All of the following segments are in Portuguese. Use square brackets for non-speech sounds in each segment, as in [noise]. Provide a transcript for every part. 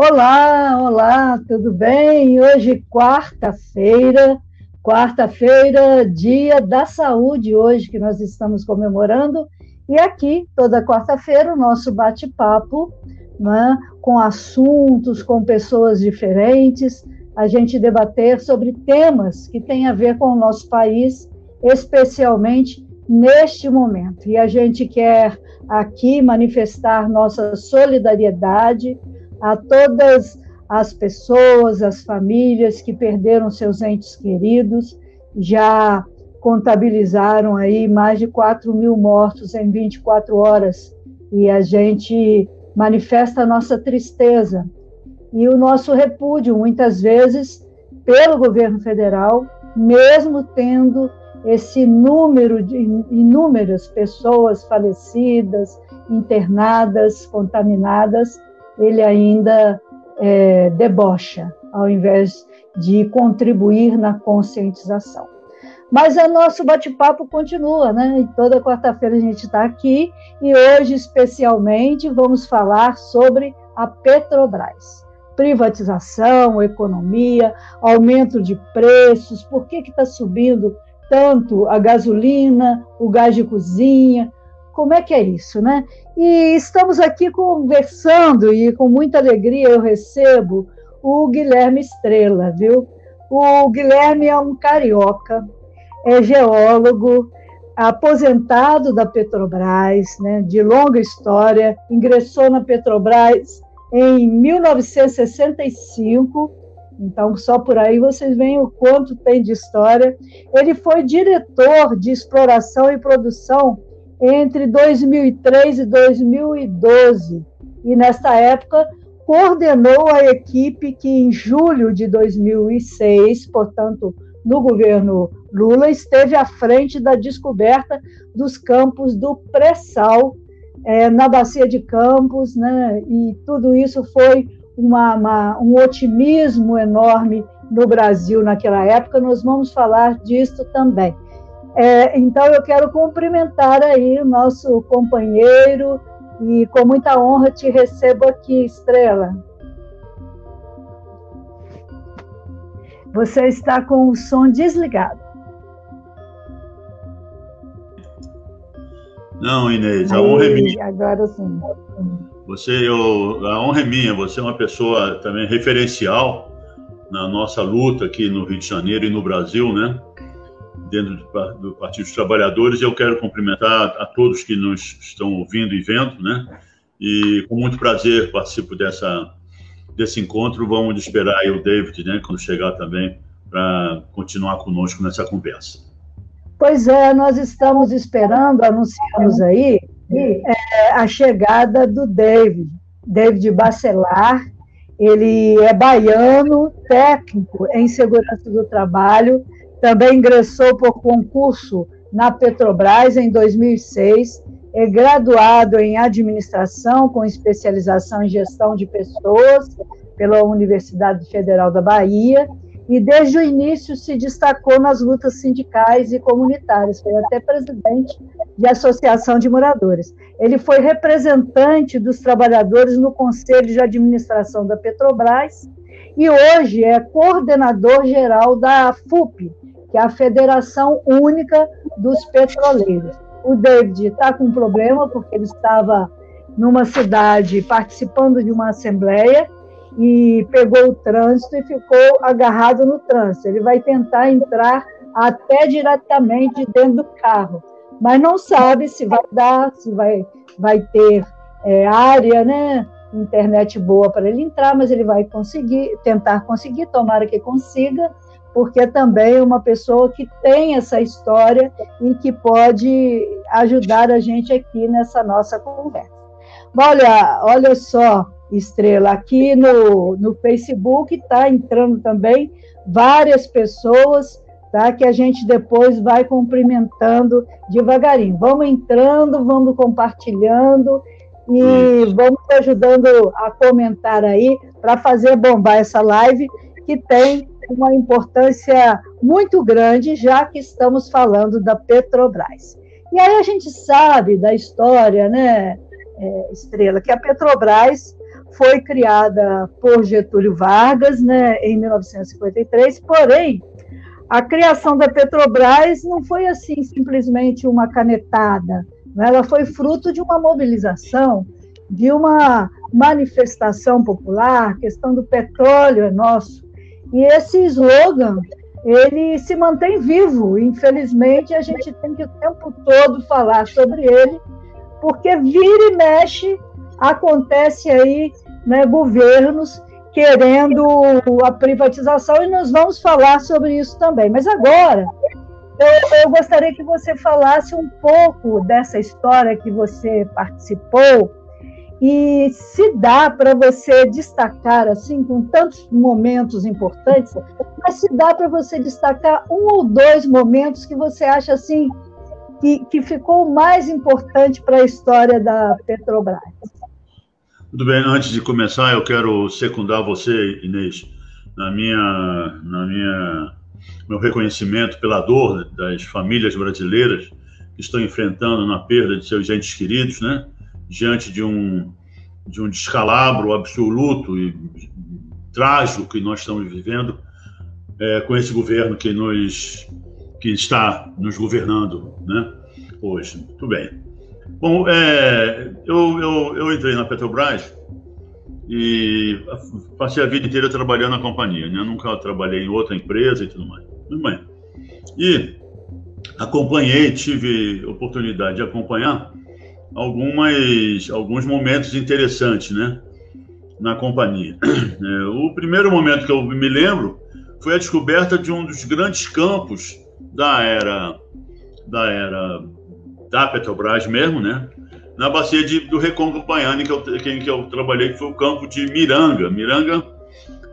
Olá, olá, tudo bem? Hoje, quarta-feira, quarta-feira, dia da saúde, hoje que nós estamos comemorando, e aqui, toda quarta-feira, o nosso bate-papo, né, com assuntos, com pessoas diferentes, a gente debater sobre temas que têm a ver com o nosso país, especialmente neste momento. E a gente quer aqui manifestar nossa solidariedade a todas as pessoas, as famílias que perderam seus entes queridos, já contabilizaram aí mais de 4 mil mortos em 24 horas, e a gente manifesta a nossa tristeza e o nosso repúdio, muitas vezes, pelo governo federal, mesmo tendo esse número de inúmeras pessoas falecidas, internadas, contaminadas, ele ainda é, debocha, ao invés de contribuir na conscientização. Mas o nosso bate-papo continua, né? E toda quarta-feira a gente está aqui e hoje, especialmente, vamos falar sobre a Petrobras. Privatização, economia, aumento de preços, por que está subindo tanto a gasolina, o gás de cozinha, como é que é isso, né? E estamos aqui conversando e com muita alegria eu recebo o Guilherme Estrela, viu? O Guilherme é um carioca, é geólogo, aposentado da Petrobras, né, de longa história, ingressou na Petrobras em 1965, então só por aí vocês veem o quanto tem de história. Ele foi diretor de exploração e produção entre 2003 e 2012. E nessa época coordenou a equipe que em julho de 2006, portanto, no governo Lula, esteve à frente da descoberta dos campos do pré-sal é, na bacia de Campos, né? E tudo isso foi uma, uma, um otimismo enorme no Brasil naquela época. Nós vamos falar disso também. É, então, eu quero cumprimentar aí o nosso companheiro e com muita honra te recebo aqui, Estrela. Você está com o som desligado. Não, Inês, a honra é minha. Agora sim. Você, eu, a honra é minha. Você é uma pessoa também referencial na nossa luta aqui no Rio de Janeiro e no Brasil, né? Dentro do Partido dos Trabalhadores. Eu quero cumprimentar a todos que nos estão ouvindo e vendo, né? E com muito prazer participo dessa desse encontro. Vamos esperar o David, né, quando chegar também, para continuar conosco nessa conversa. Pois é, nós estamos esperando, anunciamos aí, é, a chegada do David, David Bacelar. Ele é baiano, técnico em segurança do trabalho, também ingressou por concurso na Petrobras em 2006, é graduado em administração com especialização em gestão de pessoas pela Universidade Federal da Bahia e desde o início se destacou nas lutas sindicais e comunitárias, foi até presidente de associação de moradores. Ele foi representante dos trabalhadores no Conselho de Administração da Petrobras e hoje é coordenador geral da FUP, que é a Federação Única dos Petroleiros. O David está com um problema, porque ele estava numa cidade participando de uma assembleia e pegou o trânsito e ficou agarrado no trânsito. Ele vai tentar entrar até diretamente dentro do carro, mas não sabe se vai dar, se vai, vai ter é, área, né? Internet boa para ele entrar, mas ele vai conseguir, tentar conseguir, tomara que consiga, porque também é uma pessoa que tem essa história e que pode ajudar a gente aqui nessa nossa conversa. Olha, olha só, Estrela, aqui no, no Facebook está entrando também várias pessoas, tá? Que a gente depois vai cumprimentando devagarinho. Vamos entrando, vamos compartilhando e vamos ajudando a comentar aí para fazer bombar essa live que tem uma importância muito grande, já que estamos falando da Petrobras. E aí a gente sabe da história, né, é, Estrela, que a Petrobras foi criada por Getúlio Vargas, né, em 1953, porém, a criação da Petrobras não foi assim simplesmente uma canetada, né? ela foi fruto de uma mobilização, de uma manifestação popular, questão do petróleo é nosso. E esse slogan, ele se mantém vivo. Infelizmente, a gente tem que o tempo todo falar sobre ele, porque vira e mexe, acontece aí né, governos querendo a privatização, e nós vamos falar sobre isso também. Mas agora, eu, eu gostaria que você falasse um pouco dessa história que você participou, e se dá para você destacar, assim, com tantos momentos importantes, mas se dá para você destacar um ou dois momentos que você acha, assim, que, que ficou mais importante para a história da Petrobras. Tudo bem, antes de começar, eu quero secundar você, Inês, na minha, na minha, meu reconhecimento pela dor das famílias brasileiras que estão enfrentando na perda de seus entes queridos, né? Diante de um, de um descalabro absoluto e trágico que nós estamos vivendo é, com esse governo que nos que está nos governando, né, hoje. Muito bem. Bom, é, eu, eu, eu entrei na Petrobras e passei a vida inteira trabalhando na companhia, né? Eu nunca trabalhei em outra empresa e tudo mais. Tudo bem. E acompanhei, tive oportunidade de acompanhar algumas, alguns momentos interessantes, né? Na companhia. [clears throat] É, o primeiro momento que eu me lembro foi a descoberta de um dos grandes campos da era da era da Petrobras mesmo, né? Na bacia de, do Recôncavo Baiano, que, eu, em que eu trabalhei, que foi o campo de Miranga. Miranga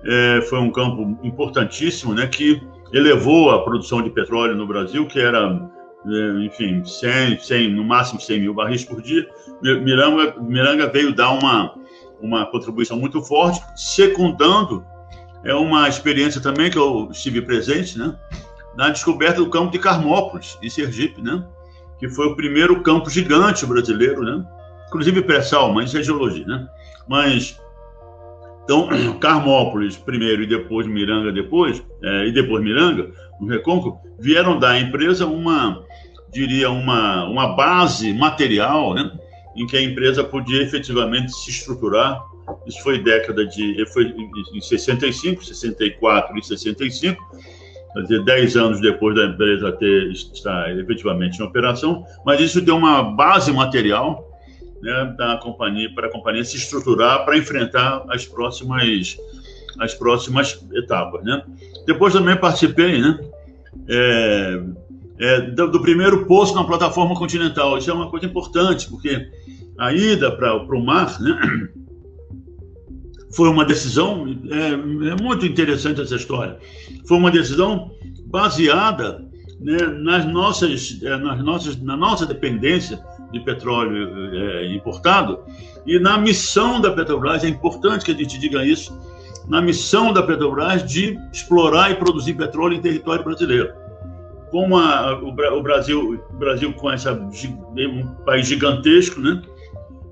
é, foi um campo importantíssimo, né? Que elevou a produção de petróleo no Brasil, que era enfim, 100, 100, no máximo 100 mil barris por dia. Miranga, Miranga veio dar uma, uma contribuição muito forte, secundando é uma experiência também que eu estive presente, né, na descoberta do campo de Carmópolis, em Sergipe, né, que foi o primeiro campo gigante brasileiro, né, inclusive pré-sal, mas isso é geologia, né, mas então, [clears throat] Carmópolis primeiro e depois Miranga depois, é, e depois Miranga, no Recôncavo, vieram dar à empresa uma, diria, uma, uma base material, né, em que a empresa podia efetivamente se estruturar. Isso foi década de. Foi em 65, 64 e 65, quer dizer, 10 anos depois da empresa ter, estar efetivamente em operação, mas isso deu uma base material né, da companhia, para a companhia se estruturar para enfrentar as próximas, as próximas etapas. Né? Depois também participei né, é, é, do, do, primeiro posto na plataforma continental. Isso é uma coisa importante, porque a ida para o mar né, foi uma decisão, é, é, muito interessante essa história, foi uma decisão baseada né, nas nossas, é, nas nossas, na nossa dependência de petróleo é, importado e na missão da Petrobras, é importante que a gente diga isso, na missão da Petrobras de explorar e produzir petróleo em território brasileiro como a, o, o, Brasil, o Brasil com essa um país gigantesco, né?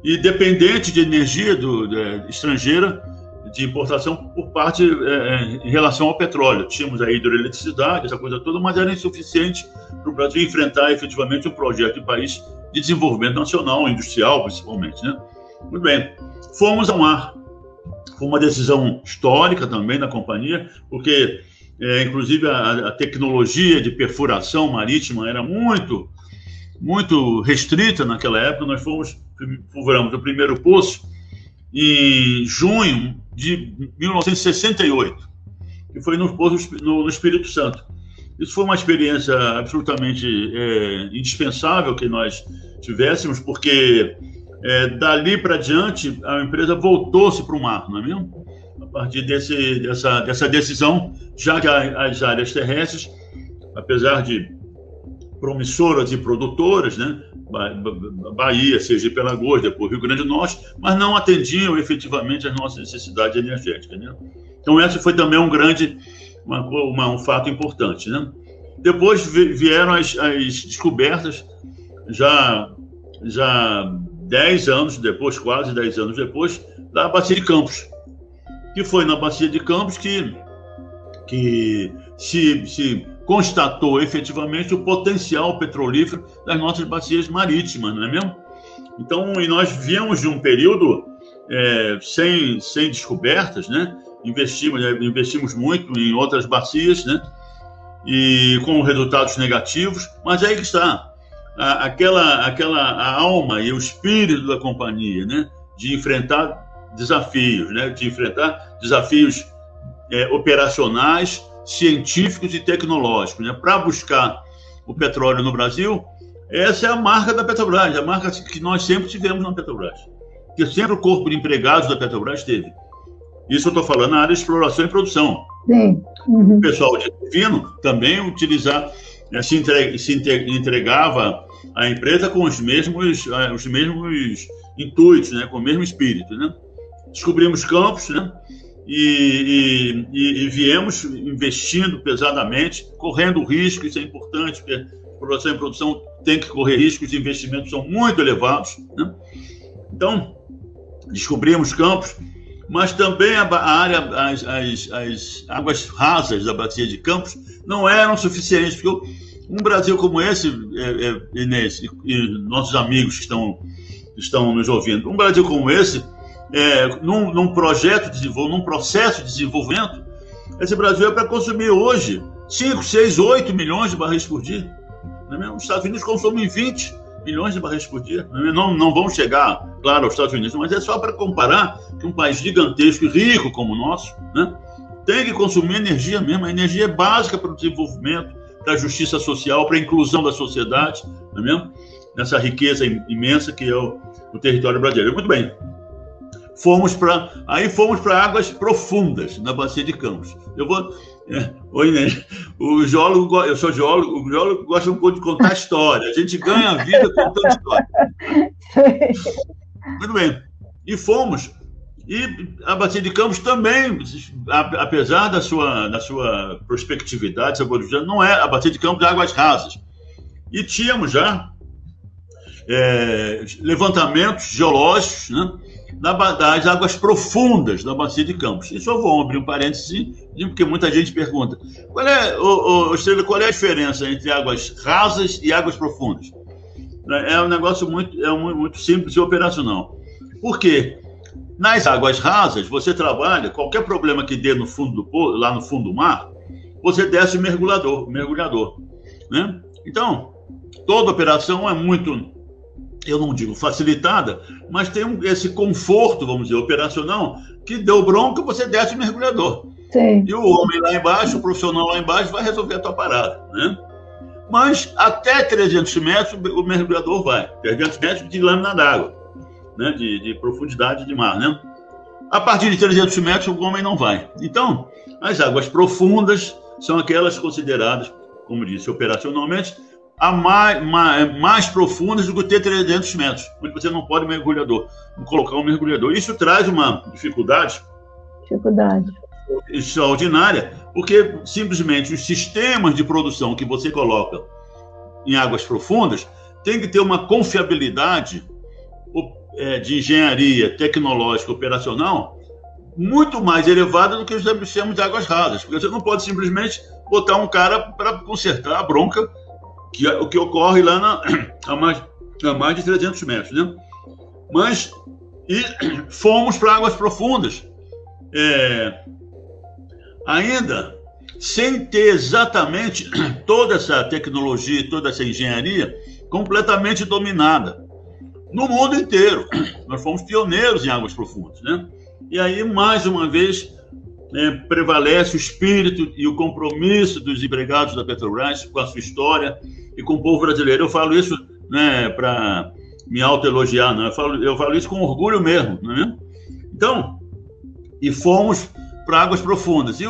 E dependente de energia do, de, estrangeira de importação por parte é, em relação ao petróleo. Tínhamos a hidroeletricidade, essa coisa toda, mas era insuficiente para o Brasil enfrentar efetivamente um projeto de país de desenvolvimento nacional, industrial principalmente, né? Muito bem. Fomos ao mar. Foi uma decisão histórica também da companhia, porque é, inclusive a, a, tecnologia de perfuração marítima era muito, muito restrita naquela época. Nós fomos, perfuramos o primeiro poço em junho de 1968, que foi no, poço, no, no Espírito Santo. Isso foi uma experiência absolutamente é, indispensável que nós tivéssemos, porque é, dali para diante a empresa voltou-se para o mar, não é mesmo? Partir desse, dessa, dessa decisão, já que as áreas terrestres, apesar de promissoras e produtoras, né, Bahia, Sergipe, Alagoas, depois Rio Grande do Norte, mas não atendiam efetivamente às nossas necessidades energéticas. Né? Então, esse foi também um grande, uma, uma, um fato importante. Né? Depois vieram as, as descobertas, já, já dez anos depois, quase dez anos depois, da Bacia de Campos, que foi na Bacia de Campos que, que se, se constatou efetivamente o potencial petrolífero das nossas bacias marítimas, não é mesmo? Então, e nós viemos de um período é, sem, sem descobertas, né? Investimos, né? investimos muito em outras bacias, né? E com resultados negativos, mas aí que está aquela, aquela a alma e o espírito da companhia, né? De enfrentar desafios, né? De enfrentar desafios é, operacionais, científicos e tecnológicos, né? Para buscar o petróleo no Brasil, essa é a marca da Petrobras, a marca que nós sempre tivemos na Petrobras que sempre o corpo de empregados da Petrobras teve. Isso eu estou falando na área de exploração e produção. Sim. Uhum. O pessoal de fino também utilizar, eh, se, entre, se entregava à empresa com os mesmos, eh, os mesmos intuitos, né? com o mesmo espírito. Né? Descobrimos campos né? e, e, e viemos investindo pesadamente, correndo risco, isso é importante, porque exploração e produção tem que correr riscos, os investimentos são muito elevados. Né? Então, descobrimos campos, mas também a, área, as, as, as, águas rasas da bacia de Campos não eram suficientes, porque um Brasil como esse, é, é, Inês, e, e, nossos amigos que estão, estão nos ouvindo, um Brasil como esse, é, num, num projeto de desenvolvimento, num processo de desenvolvimento, esse Brasil é para consumir hoje 5, 6, 8 milhões de barris por dia. Não é Os Estados Unidos consomem 20 milhões de barris por dia. Não, não vão chegar, claro, aos Estados Unidos, mas é só para comparar que um país gigantesco e rico como o nosso né, tem que consumir energia mesmo. A energia é básica para o desenvolvimento, para a justiça social, para a inclusão da sociedade, não é mesmo? Nessa riqueza imensa que é o, o território brasileiro. Muito bem. Fomos para aí fomos para águas profundas na bacia de Campos. Eu vou é. Oi, né? O geólogo, eu sou geólogo, o geólogo gosta um pouco de contar história. A gente ganha a vida contando história. [laughs] Muito bem. E fomos. E a Bacia de Campos também, apesar da sua, da sua prospectividade, não é a Bacia de Campos de águas rasas. E tínhamos já é, levantamentos geológicos, né? Das águas profundas da bacia de Campos. E só vou abrir um parênteses, porque muita gente pergunta: qual é, ô, ô, Estrela, qual é a diferença entre águas rasas e águas profundas? É um negócio muito, é muito simples e operacional. Por quê? Nas águas rasas, você trabalha, qualquer problema que dê no fundo do lá no fundo do mar, você desce o mergulhador, mergulhador. Né? Então, toda operação é muito eu não digo facilitada, mas tem um, esse conforto, vamos dizer, operacional, que deu bronca, você desce o mergulhador. Sim. E o homem lá embaixo, o profissional lá embaixo, vai resolver a tua parada, né? Mas até 300 metros o mergulhador vai, 300 metros de lâmina d'água, né? De, de profundidade de mar, né? A partir de 300 metros o homem não vai. Então, as águas profundas são aquelas consideradas, como disse, operacionalmente, a mais, mais, mais, profundas do que ter 300 metros, onde você não pode mergulhador, colocar um mergulhador. Isso traz uma dificuldade, dificuldade extraordinária, porque simplesmente os sistemas de produção que você coloca em águas profundas tem que ter uma confiabilidade é, de engenharia tecnológica operacional muito mais elevada do que os sistemas de águas rasas, porque você não pode simplesmente botar um cara para consertar a bronca que é o que ocorre lá na, [clears throat] a, mais, a mais de 300 metros, né? Mas e [clears throat] fomos para águas profundas, é, ainda sem ter exatamente [clears throat] toda essa tecnologia, toda essa engenharia completamente dominada no mundo inteiro. Nós fomos pioneiros em águas profundas, né? E aí mais uma vez é, prevalece o espírito e o compromisso dos empregados da Petrobras com a sua história e com o povo brasileiro. Eu falo isso né, para me autoelogiar, não. Eu falo, eu falo isso com orgulho mesmo. Né? Então, e fomos para águas profundas. E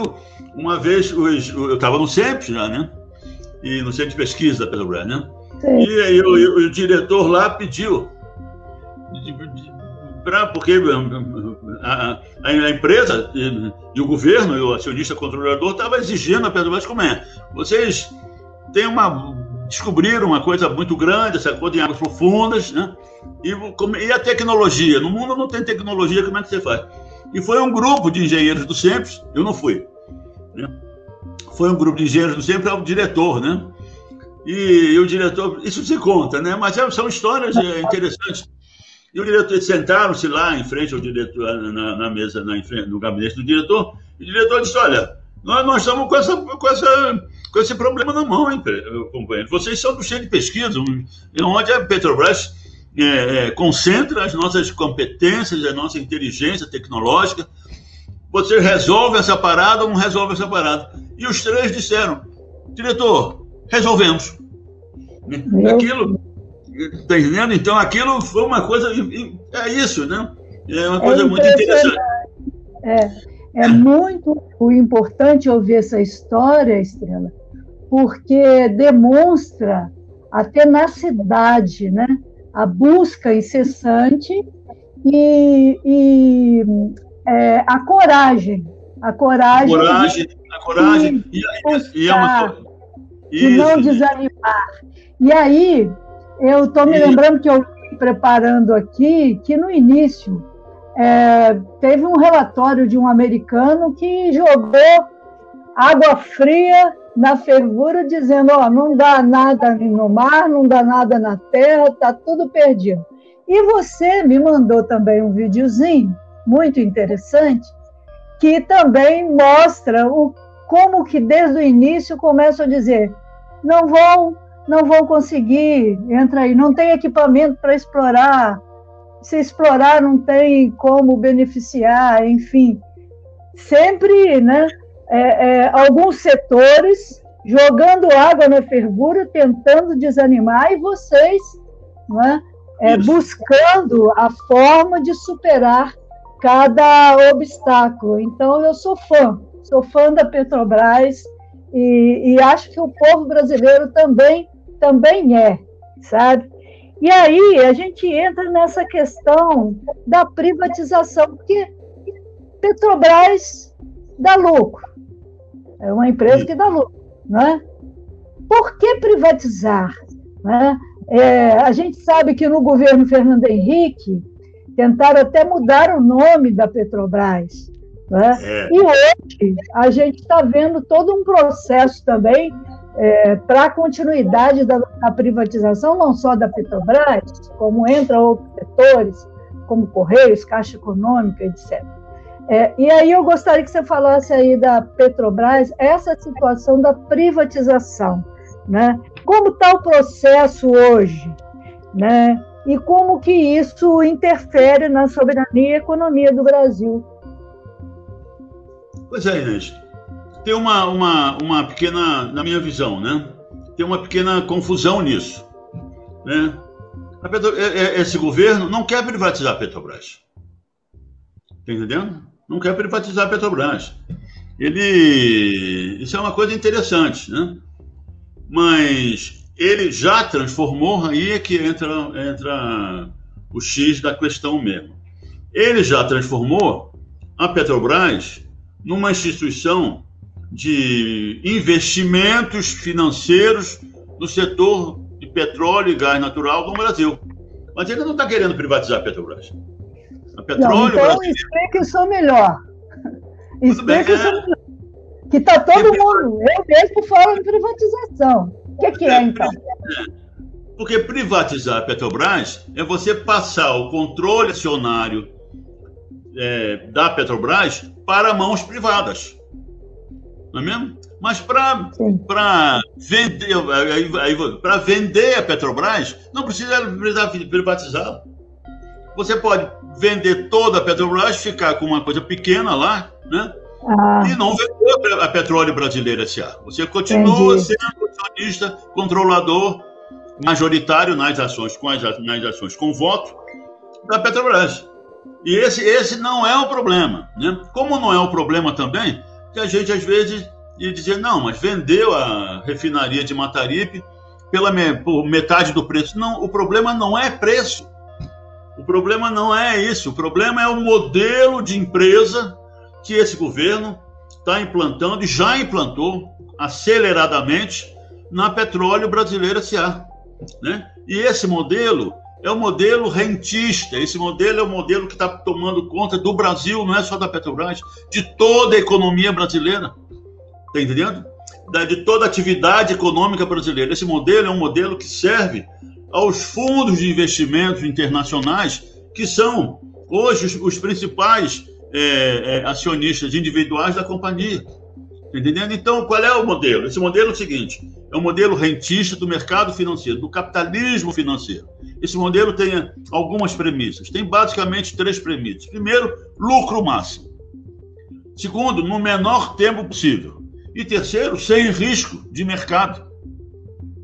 uma vez, os, eu estava no CEMP já, né? E no Centro de Pesquisa da Petrobras, né? Sim. E aí o, o, diretor lá pediu para porque a, a, a empresa e, e, o governo e o acionista controlador estavam exigindo a Petrobras como é. Vocês têm uma descobriram uma coisa muito grande, essa coisa em águas profundas, né? E, e, a tecnologia? No mundo não tem tecnologia, como é que você faz? E foi um grupo de engenheiros do SEMPES, eu não fui, né? Foi um grupo de engenheiros do SEMPES, é o diretor, né? E, e, o diretor, isso se conta, né? Mas é, são histórias é, interessantes. E o diretor, sentaram-se lá em frente ao diretor, na, na mesa, na, no gabinete do diretor, e o diretor disse: Olha, nós, nós estamos com, essa, com, essa, com esse problema na mão, hein, companheiro? Vocês são do cheio de pesquisa, onde a Petrobras é, é, concentra as nossas competências, a nossa inteligência tecnológica. Você resolve essa parada ou não resolve essa parada? E os três disseram: Diretor, resolvemos. Meu... Aquilo Está entendendo? Então, aquilo foi uma coisa. É isso, né? É uma coisa é muito interessante. É, é muito importante ouvir essa história, Estrela, porque demonstra a tenacidade, né? a busca incessante e, e é, a coragem. A coragem. A coragem, de, a coragem. E, e, e é uma... de não desanimar. E aí, eu estou me lembrando que eu preparando aqui que no início é, teve um relatório de um americano que jogou água fria na fervura, dizendo: ó, não dá nada no mar, não dá nada na terra, está tudo perdido. E você me mandou também um videozinho muito interessante que também mostra o, como que desde o início começam a dizer: não vão não vão conseguir, entra aí, não tem equipamento para explorar, se explorar não tem como beneficiar, enfim. Sempre, né, é, é, alguns setores jogando água na fervura, tentando desanimar, e vocês né, é, buscando a forma de superar cada obstáculo. Então, eu sou fã, sou fã da Petrobras, e, e, acho que o povo brasileiro também também é, sabe? E aí a gente entra nessa questão da privatização, porque Petrobras dá lucro, é uma empresa que dá lucro, né? Por que privatizar? Né? É, a gente sabe que no governo Fernando Henrique tentaram até mudar o nome da Petrobras. Né? E hoje a gente está vendo todo um processo também é, para a continuidade da, da, privatização, não só da Petrobras, como entra outros setores, como Correios, Caixa Econômica, etc. É, e aí eu gostaria que você falasse aí da Petrobras, essa situação da privatização, né? Como está o processo hoje, né? E como que isso interfere na soberania e economia do Brasil? Pois é, Inês tem uma, uma, uma pequena, na minha visão, né? Tem uma pequena confusão nisso, né? Petro, é, é, esse governo não quer privatizar a Petrobras. Tá entendendo? Não quer privatizar a Petrobras. Ele. Isso é uma coisa interessante, né? Mas ele já transformou, aí é que entra, entra o X da questão mesmo. Ele já transformou a Petrobras numa instituição de investimentos financeiros no setor de petróleo e gás natural no Brasil. Mas ele não está querendo privatizar a Petrobras. A petróleo não, então brasileiro... explique isso melhor. Explique isso é... melhor. Que está todo mundo, eu mesmo falo em privatização. O que, que é, então? Porque privatizar a Petrobras é você passar o controle acionário é, da Petrobras para mãos privadas não é mesmo? Mas para vender, para vender a Petrobras, não precisa privatizar. Você pode vender toda a Petrobras, ficar com uma coisa pequena lá, né? Ah. E não vender a Petróleo Brasileira S.A. Você continua Entendi. sendo acionista, controlador majoritário nas ações, com as nas ações com voto da Petrobras. E esse, esse não é o problema. Né? Como não é o problema também que a gente às vezes ia dizer, não, mas vendeu a refinaria de Mataripe pela por metade do preço. Não, o problema não é preço. O problema não é isso. O problema é o modelo de empresa que esse governo está implantando e já implantou aceleradamente na Petróleo Brasileira S.A. Né? E esse modelo é o modelo rentista. Esse modelo é o modelo que está tomando conta do Brasil, não é só da Petrobras, de toda a economia brasileira. Está entendendo? De toda a atividade econômica brasileira. Esse modelo é um modelo que serve aos fundos de investimentos internacionais, que são hoje os, os principais é, é, acionistas individuais da companhia. Entendendo? Então, qual é o modelo? Esse modelo é o seguinte: é um modelo rentista do mercado financeiro, do capitalismo financeiro. Esse modelo tem algumas premissas. Tem basicamente três premissas. Primeiro, lucro máximo. Segundo, no menor tempo possível. E terceiro, sem risco de mercado.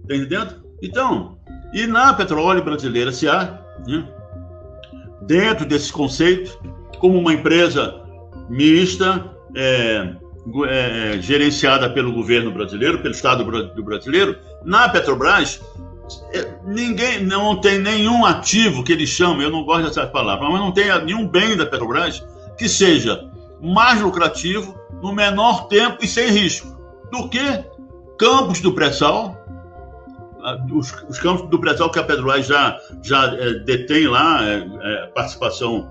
Está entendendo? Então, e na Petróleo Brasileira S.A., né, dentro desse conceito, como uma empresa mista, é, é, gerenciada pelo governo brasileiro, pelo Estado brasileiro, na Petrobras, é, ninguém não tem nenhum ativo que eles chamam, eu não gosto dessas palavras, mas não tem nenhum bem da Petrobras que seja mais lucrativo, no menor tempo e sem risco do que campos do pré-sal, os, os, campos do pré-sal que a Petrobras já, já é, detém lá, é, é, participação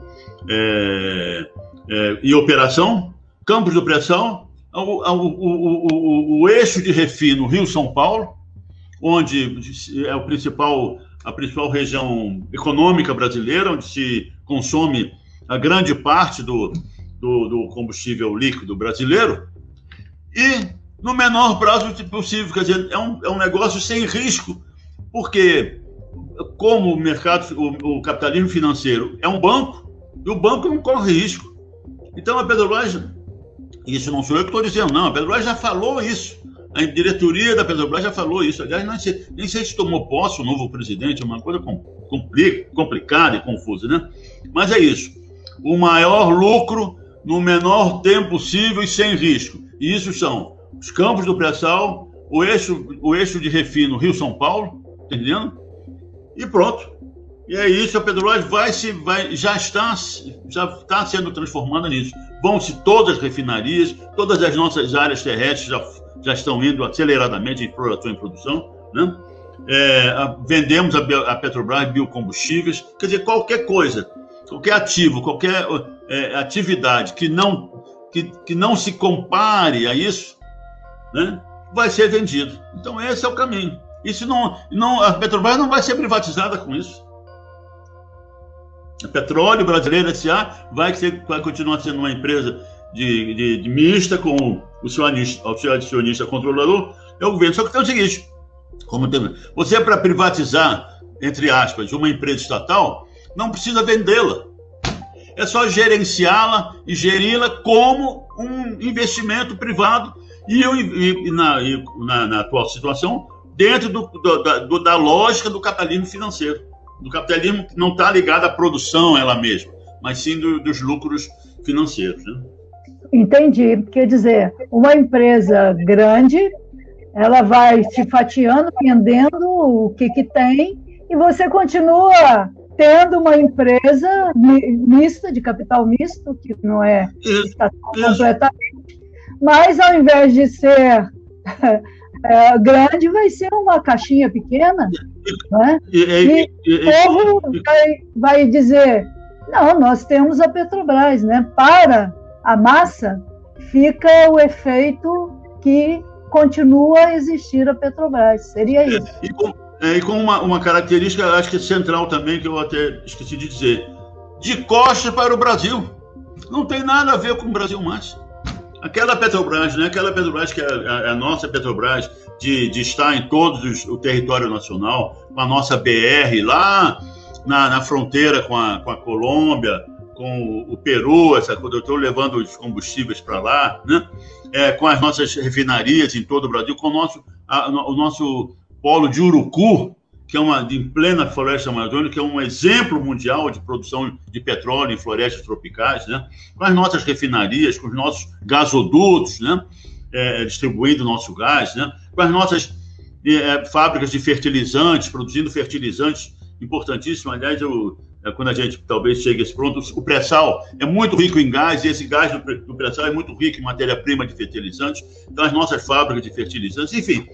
é, é, e operação, campos do pré-sal, o, o, o, o, eixo de refino Rio-São Paulo, onde é o principal, a principal região econômica brasileira, onde se consome a grande parte do, do, do combustível líquido brasileiro, e no menor prazo possível. Quer dizer, é um, é um negócio sem risco, porque como o mercado, o, o, capitalismo financeiro é um banco, e o banco não corre risco. Então a Petrobras, isso não sou eu que estou dizendo, não, a Petrobras já falou isso. A diretoria da Petrobras já falou isso. Aliás, nem sei, nem sei se tomou posse o novo presidente, é uma coisa complicada e confusa, né? Mas é isso. O maior lucro no menor tempo possível e sem risco. E isso são os campos do pré-sal, o eixo, o eixo de refino Rio-São Paulo, entendendo? E pronto. E é isso, a Petrobras vai se, vai, já está, já está sendo transformada nisso. Vão-se todas as refinarias, todas as nossas áreas terrestres já, já estão indo aceleradamente em exploração e produção, né? É, a, vendemos a, a Petrobras biocombustíveis, quer dizer, qualquer coisa, qualquer ativo, qualquer é, atividade que não, que, que não se compare a isso, né, vai ser vendido. Então, esse é o caminho. Isso não, não, a Petrobras não vai ser privatizada com isso. Petróleo Brasileiro S.A. vai, ser, vai continuar sendo uma empresa de, de, de mista com o seu acionista controlador, é o governo. Só que tem o seguinte: como tem, você, para privatizar, entre aspas, uma empresa estatal, não precisa vendê-la. É só gerenciá-la e geri-la como um investimento privado e, eu, e, na, e na, na, atual situação, dentro do, do, da, do, da lógica do capitalismo financeiro. Do capitalismo que não está ligado à produção ela mesma, mas sim do, dos lucros financeiros. Né? Entendi. Quer dizer, uma empresa grande, ela vai te fatiando, vendendo o que, que tem, e você continua tendo uma empresa mista, de capital misto, que não é isso, completamente, mas ao invés de ser é, [laughs] grande, vai ser uma caixinha pequena. Né? E, o povo vai, vai dizer: não, nós temos a Petrobras. Né? Para a massa, fica o efeito que continua a existir a Petrobras. Seria é, isso. E com, é, e com uma, uma característica, acho que central também, que eu até esqueci de dizer: de costas para o Brasil. Não tem nada a ver com o Brasil mais. Aquela Petrobras, né? aquela Petrobras que é a, é a nossa Petrobras, de, de estar em todo o território nacional, com a nossa BR lá na, na fronteira com a, com a Colômbia, com o, o Peru, essa coisa, eu estou levando os combustíveis para lá, né? É, com as nossas refinarias em todo o Brasil, com o nosso, a, o nosso polo de Urucu, que é uma de plena floresta amazônica, que é um exemplo mundial de produção de petróleo em florestas tropicais, né? com as nossas refinarias, com os nossos gasodutos, né? É, distribuindo o nosso gás, né? com as nossas é, fábricas de fertilizantes, produzindo fertilizantes importantíssimos. Aliás, eu, é, quando a gente talvez chegue a esse ponto, o pré-sal é muito rico em gás, e esse gás do, do pré-sal é muito rico em matéria-prima de fertilizantes. Então, as nossas fábricas de fertilizantes, enfim,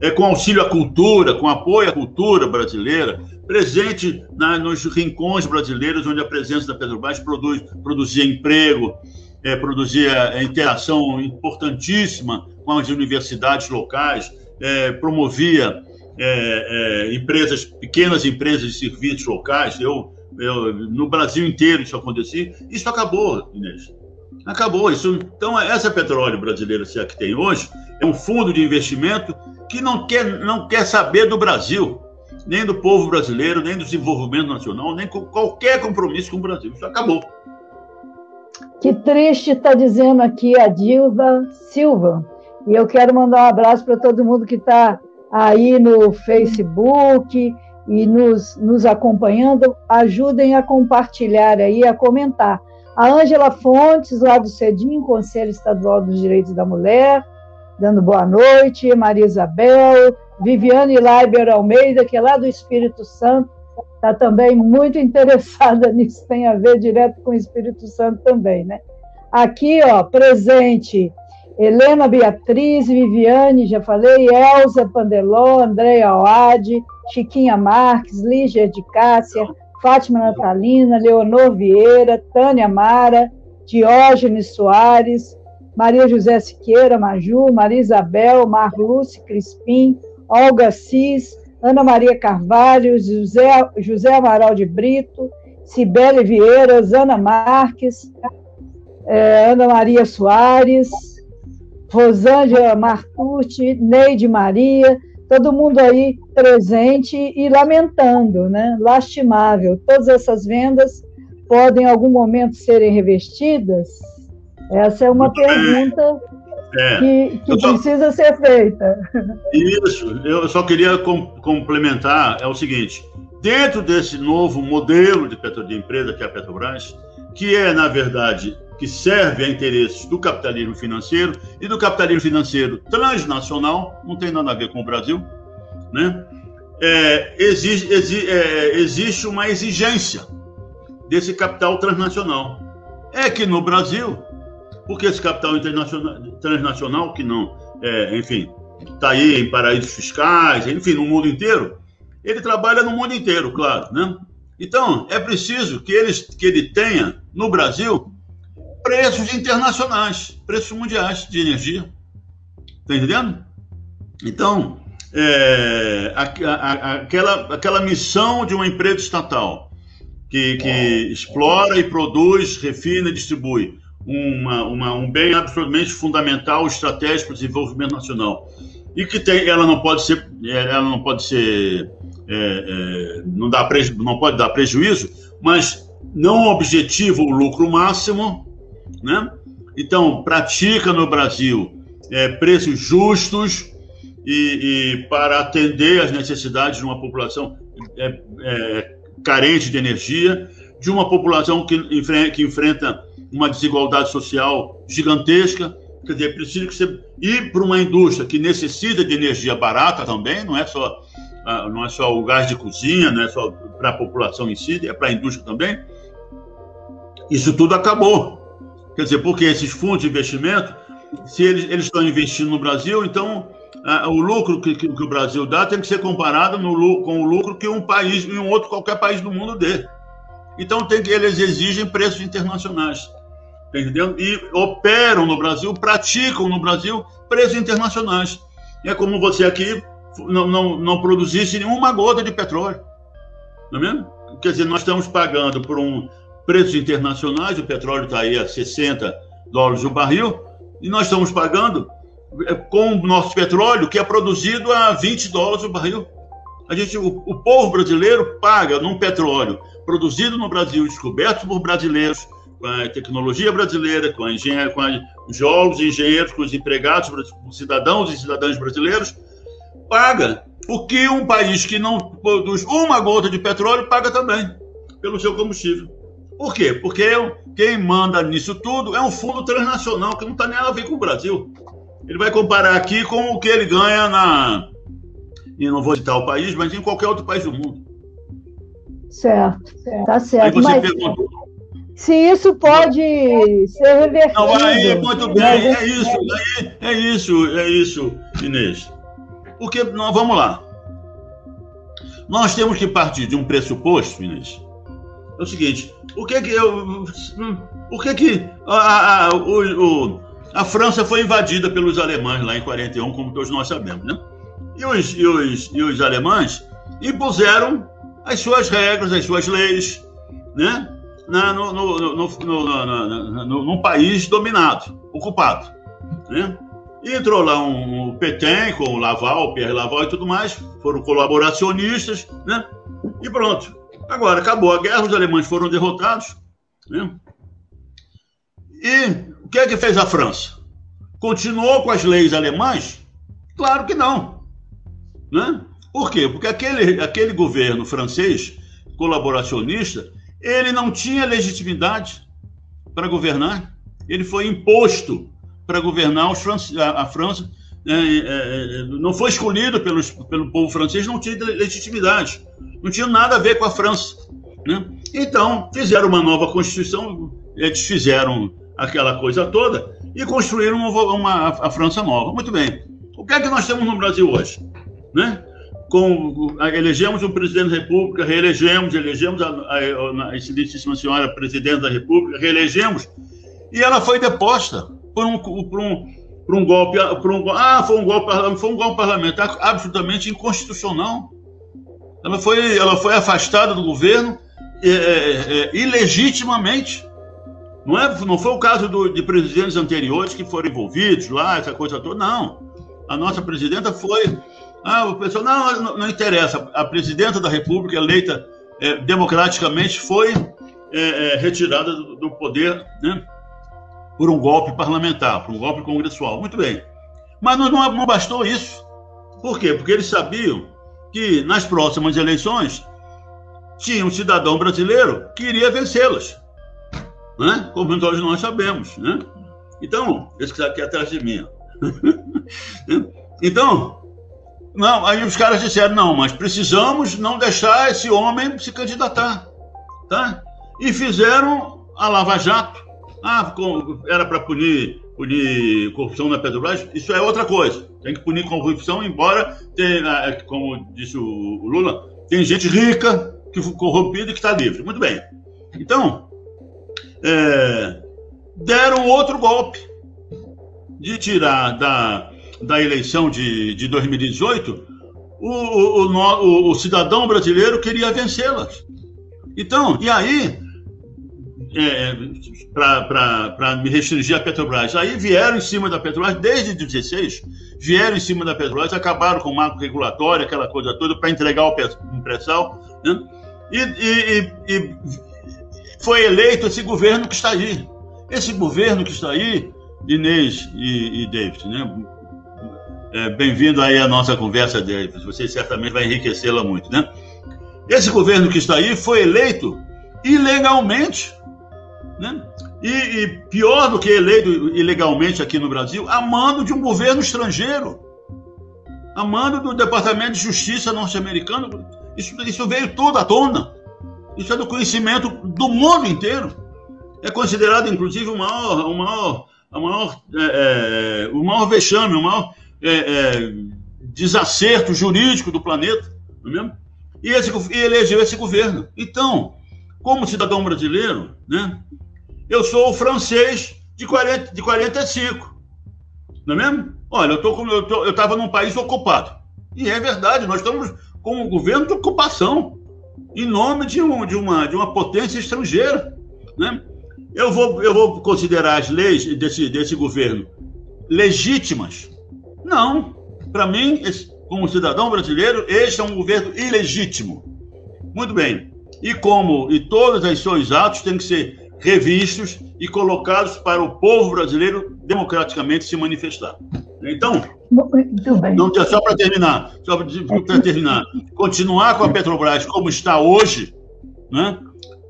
é, com auxílio à cultura, com apoio à cultura brasileira, presente na, nos rincões brasileiros onde a presença da Petrobras produz, produzia emprego, é, produzia interação importantíssima com as universidades locais, é, promovia é, é empresas, pequenas empresas de serviços locais. Eu, eu, no Brasil inteiro isso acontecia. Isso acabou, Inês. Acabou isso. Então, essa petróleo brasileira, se é a que tem hoje, é um fundo de investimento que não quer, não quer saber do Brasil, nem do povo brasileiro, nem do desenvolvimento nacional, nem com qualquer compromisso com o Brasil. Isso acabou. Que triste está dizendo aqui a Dilva Silva. E eu quero mandar um abraço para todo mundo que está aí no Facebook e nos, nos acompanhando. Ajudem a compartilhar aí, a comentar. A Ângela Fontes, lá do CEDIM, Conselho Estadual dos Direitos da Mulher, dando boa noite. Maria Isabel, Viviane Leiber Almeida, que é lá do Espírito Santo, está também muito [laughs] interessada nisso, tem a ver direto com o Espírito Santo também, né? Aqui, ó, presente, Helena Beatriz, Viviane, já falei, Elza Pandeló, Andréia Oade, Chiquinha Marques, Lígia de Cássia, Fátima Natalina, Leonor Vieira, Tânia Mara, Diógenes Soares, Maria José Siqueira, Maju, Maria Isabel, Marluce Crispim, Olga Cis, Ana Maria Carvalho, José, José Amaral de Brito, Cibele Vieira, Ana Marques, é, Ana Maria Soares, Rosângela Martucci, Neide Maria, todo mundo aí presente e lamentando, né? Lastimável. Todas essas vendas podem em algum momento serem revestidas? Essa é uma pergunta é. que, que só... precisa ser feita. Isso, eu só queria com, complementar, é o seguinte, dentro desse novo modelo de, petro, de empresa que é a Petrobras, que é, na verdade, que serve a interesses do capitalismo financeiro e do capitalismo financeiro transnacional, não tem nada a ver com o Brasil, né? É, existe, exi, é, existe uma exigência desse capital transnacional. É que no Brasil, porque esse capital internacional, transnacional, que não, é, enfim, está aí em paraísos fiscais, enfim, no mundo inteiro, ele trabalha no mundo inteiro, claro, né? Então, é preciso que ele, que ele tenha, no Brasil, preços internacionais, preços mundiais de energia. Está entendendo? Então, é, a, a, aquela, aquela missão de uma empresa estatal que, que explora e produz, refina e distribui uma, uma, um bem absolutamente fundamental, estratégico para o desenvolvimento nacional e que tem, ela não pode ser, ela não pode ser, é, é, não, dá preju, não pode dar prejuízo, mas não objetiva o lucro máximo, né? Então, pratica no Brasil é, preços justos e, e, para atender às necessidades de uma população é, é, carente de energia, de uma população que, que enfrenta uma desigualdade social gigantesca. Quer dizer, precisa que você ir para uma indústria que necessita de energia barata também, não é só não é só o gás de cozinha, não é só para a população em si, é para a indústria também. Isso tudo acabou. Quer dizer, porque esses fundos de investimento, se eles, eles estão investindo no Brasil, então o lucro que, que, que, o Brasil dá tem que ser comparado no, com o lucro que um país, um outro qualquer país do mundo dê. Então tem que eles exigem preços internacionais, tá? E operam no Brasil, praticam no Brasil preços internacionais. É como você aqui não, não, não produzisse nenhuma gota de petróleo, não é mesmo? Quer dizer, nós estamos pagando por um preços internacionais, o petróleo está aí a 60 dólares o barril, e nós estamos pagando é, com o nosso petróleo, que é produzido a 20 dólares o barril. A gente, o, o povo brasileiro paga num petróleo produzido no Brasil, descoberto por brasileiros, com a tecnologia brasileira, com, a engenharia, com os geólogos engenheiros, com os empregados, com os cidadãos e cidadãs brasileiros, paga o que um país que não produz uma gota de petróleo paga também pelo seu combustível. Por quê? Porque quem manda nisso tudo é um fundo transnacional que não está nem a ver com o Brasil. Ele vai comparar aqui com o que ele ganha na. E não vou citar o país, mas em qualquer outro país do mundo. Certo, tá certo. Mas perguntou, se isso pode ser revertido. Não, aí, muito bem, é isso, é isso, é isso, Inês. Porque, nós, vamos lá. Nós temos que partir de um pressuposto, Inês. É o seguinte: o que que eu, o que que a, a, o, a França foi invadida pelos alemães lá em 41, como todos nós sabemos, né? E os, e os, e os alemães impuseram as suas regras, as suas leis, né? Na, no, no, no, no, num país dominado, ocupado, né? E entrou lá um, um Petain com o Laval, o Pierre Laval e tudo mais, foram colaboracionistas, né? E pronto. Agora, acabou a guerra, os alemães foram derrotados, né? E o que é que fez a França? Continuou com as leis alemãs? Claro que não. Né? Por quê? Porque aquele, aquele governo francês colaboracionista, ele não tinha legitimidade para governar. Ele foi imposto para governar a, França. É, é, é, não foi escolhido pelos, pelo povo francês, não tinha legitimidade. Não tinha nada a ver com a França. Né? Então, fizeram uma nova Constituição, eles fizeram aquela coisa toda e construíram uma, uma, a França nova. Muito bem. O que é que nós temos no Brasil hoje? Né? Com, elegemos um presidente da República, reelegemos, elegemos a, a, a excelentíssima senhora presidente da República, reelegemos, e ela foi deposta por um, por um, por um golpe, por um, ah, foi um golpe, foi um golpe parlamentar absolutamente inconstitucional. Ela foi, ela foi afastada do governo é, é, é, ilegitimamente. Não, é, não foi o caso do, de presidentes anteriores que foram envolvidos lá, essa coisa toda, não. A nossa presidenta foi. Ah, o pessoal, não, não, não interessa. A presidenta da República, eleita é, democraticamente, foi é, é, retirada do, do, poder né, por um golpe parlamentar, por um golpe congressual. Muito bem. Mas não, não, bastou isso. Por quê? Porque eles sabiam que nas próximas eleições tinha um cidadão brasileiro que iria vencê-las né? como todos nós sabemos. Né? Então, esse que está aqui atrás de mim. [laughs] então, não, aí os caras disseram, não, mas precisamos não deixar esse homem se candidatar. Tá? E fizeram a Lava Jato. Ah, era para punir, punir corrupção na Petrobras? Isso é outra coisa. Tem que punir corrupção, embora, tenha, como disse o Lula, tem gente rica, que corrompida e que está livre. Muito bem. Então, é, deram outro golpe de tirar da, da eleição de, de 2018 o, o, o, o cidadão brasileiro queria vencê-las. Então, e aí, é, para me restringir a Petrobras, aí vieram em cima da Petrobras, desde 16, vieram em cima da Petrobras, acabaram com o marco regulatório, aquela coisa toda, para entregar o pré-sal, né? e, e, e foi eleito esse governo que está aí. Esse governo que está aí, Inês e, e David, né? É, Bem-vindo aí à nossa conversa, David. Você certamente vai enriquecê-la muito, né? Esse governo que está aí foi eleito ilegalmente, né? E, e, pior do que eleito ilegalmente aqui no Brasil, a mando de um governo estrangeiro, a mando do Departamento de Justiça norte-americano. Isso, isso veio tudo à tona. Isso é do conhecimento do mundo inteiro. É considerado, inclusive, o maior, o maior, o maior, é, é, o maior vexame, o maior é, é desacerto jurídico do planeta, não é mesmo? E, esse, e elegeu esse governo. Então, como cidadão brasileiro, né, eu sou francês de, 40, de 45, não é mesmo? Olha, eu tô, eu estava num país ocupado. E é verdade, nós estamos com um governo de ocupação em nome de, um, de, uma, de uma potência estrangeira. Né? Eu, vou, eu vou considerar as leis desse, desse governo legítimas? Não. Para mim, como cidadão brasileiro, este é um governo ilegítimo. Muito bem. E como e todos os seus atos têm que ser revistos e colocados para o povo brasileiro democraticamente se manifestar. Então, não, só para terminar, só para terminar, continuar com a Petrobras como está hoje, né,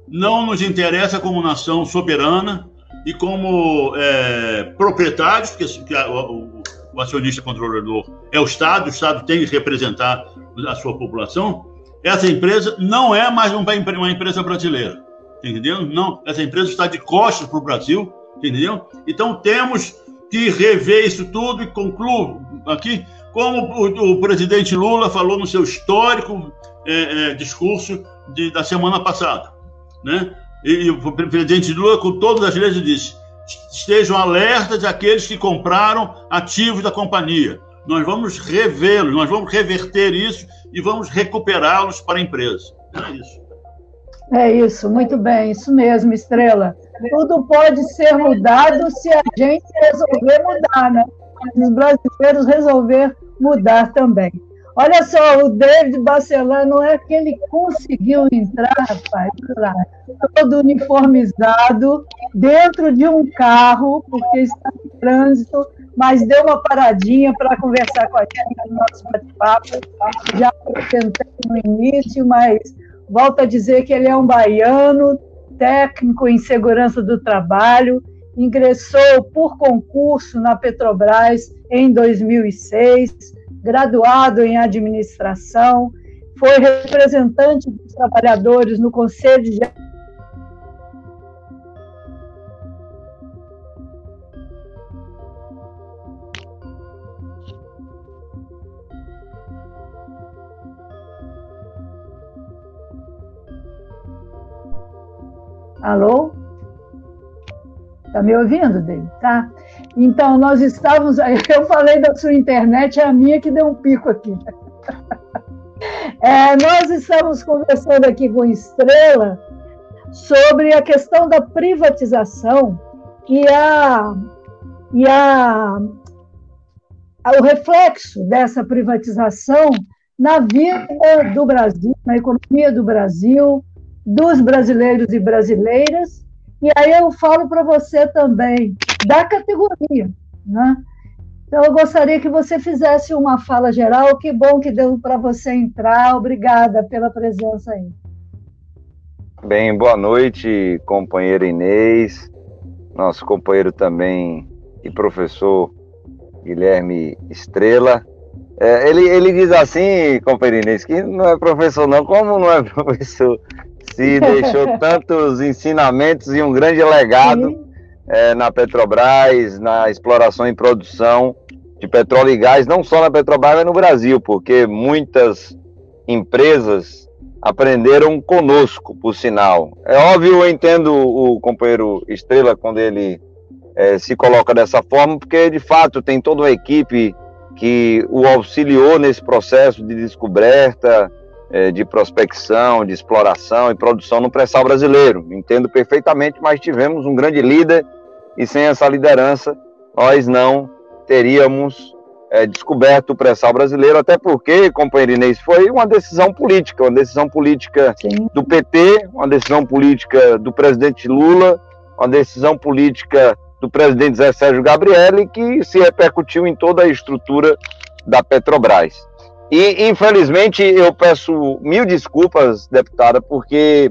não nos interessa como nação soberana e como é, proprietários, porque, porque a, o, o, acionista controlador é o Estado, o Estado tem que representar a sua população. Essa empresa não é mais uma, empresa brasileira, entendeu? Não, essa empresa está de costas para o Brasil, entendeu? Então temos que rever isso tudo e concluo aqui como o, o presidente Lula falou no seu histórico é, é, discurso de, da semana passada. Né? E, e, o presidente Lula, com todas as leis, disse: estejam alertas aqueles que compraram ativos da companhia. Nós vamos revê-los, nós vamos reverter isso e vamos recuperá-los para a empresa. É isso. É isso, muito bem, isso mesmo, Estrela. Tudo pode ser mudado se a gente resolver mudar, né? Os brasileiros resolver mudar também. Olha só, o David Bacelar não é que ele conseguiu entrar, rapaz, lá, todo uniformizado, dentro de um carro, porque está em trânsito, mas deu uma paradinha para conversar com a gente no nosso bate-papo. Já apresentei no início, mas volto a dizer que ele é um baiano, técnico em segurança do trabalho, ingressou por concurso na Petrobras em 2006, graduado em administração, foi representante dos trabalhadores no Conselho de Alô? Está me ouvindo, David? Tá? Então, nós estávamos. [laughs] Eu falei da sua internet, é a minha que deu um pico aqui. [laughs] É, nós estamos conversando aqui com Estrela sobre a questão da privatização e, a, e a, o reflexo dessa privatização na vida do Brasil, na economia do Brasil, dos brasileiros e brasileiras, e aí eu falo para você também da categoria, né? Então eu gostaria que você fizesse uma fala geral. Que bom que deu para você entrar. Obrigada pela presença aí. Bem, boa noite, companheira Inês, nosso companheiro também e professor Guilherme Estrela. É, ele, ele diz assim, companheiro Inês, que não é professor não, como não é [laughs] professor? se deixou [laughs] tantos ensinamentos e um grande legado é, na Petrobras, na exploração e produção de petróleo e gás, não só na Petrobras, mas no Brasil, porque muitas empresas aprenderam conosco, por sinal. É óbvio, eu entendo o companheiro Estrela quando ele é, se coloca dessa forma, porque de fato tem toda uma equipe que o auxiliou nesse processo de descoberta, é, de prospecção, de exploração e produção no pré-sal brasileiro. Entendo perfeitamente, mas tivemos um grande líder e sem essa liderança nós não teríamos é, descoberto o pré-sal brasileiro, até porque, companheiro Inês, foi uma decisão política, uma decisão política Sim. do PT, uma decisão política do presidente Lula, uma decisão política do presidente Zé Sérgio Gabrielli, que se repercutiu em toda a estrutura da Petrobras. E, infelizmente, eu peço mil desculpas, deputada, porque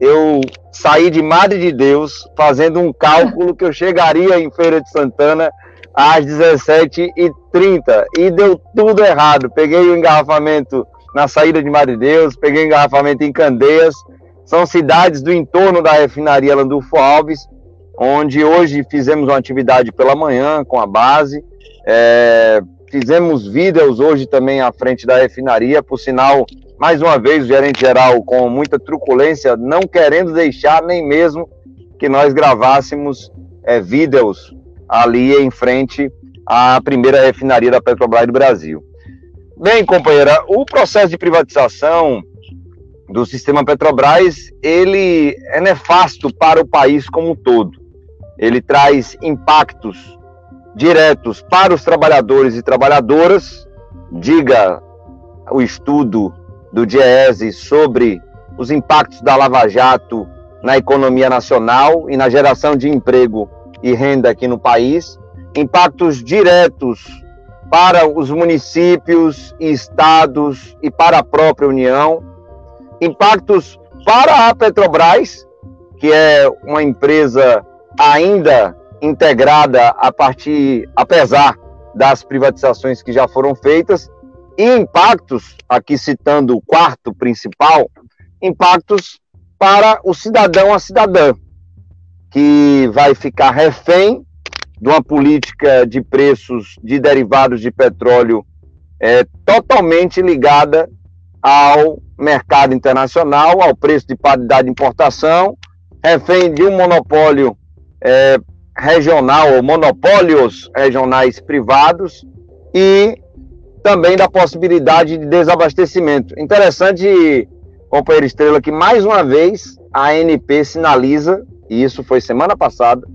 eu saí de Madre de Deus fazendo um cálculo que eu chegaria em Feira de Santana às 17h30 e deu tudo errado. Peguei o engarrafamento na saída de Madre de Deus, peguei o engarrafamento em Candeias, são cidades do entorno da refinaria Landulfo Alves, onde hoje fizemos uma atividade pela manhã com a base. É, Fizemos vídeos hoje também à frente da refinaria, por sinal, mais uma vez, o gerente geral com muita truculência, não querendo deixar nem mesmo que nós gravássemos é, vídeos ali em frente à primeira refinaria da Petrobras do Brasil. Bem, companheira, o processo de privatização do sistema Petrobras, ele é nefasto para o país como um todo. Ele traz impactos diretos para os trabalhadores e trabalhadoras, diga o estudo do DIEESE sobre os impactos da Lava Jato na economia nacional e na geração de emprego e renda aqui no país, impactos diretos para os municípios e estados e para a própria União, impactos para a Petrobras, que é uma empresa ainda integrada a partir, apesar das privatizações que já foram feitas, e impactos, aqui citando o quarto principal, impactos para o cidadão a cidadã, que vai ficar refém de uma política de preços de derivados de petróleo é, totalmente ligada ao mercado internacional, ao preço de paridade de importação, refém de um monopólio é, regional, ou monopólios regionais privados, e também da possibilidade de desabastecimento. Interessante, companheiro Estrela, que mais uma vez a ANP sinaliza, e isso foi semana passada,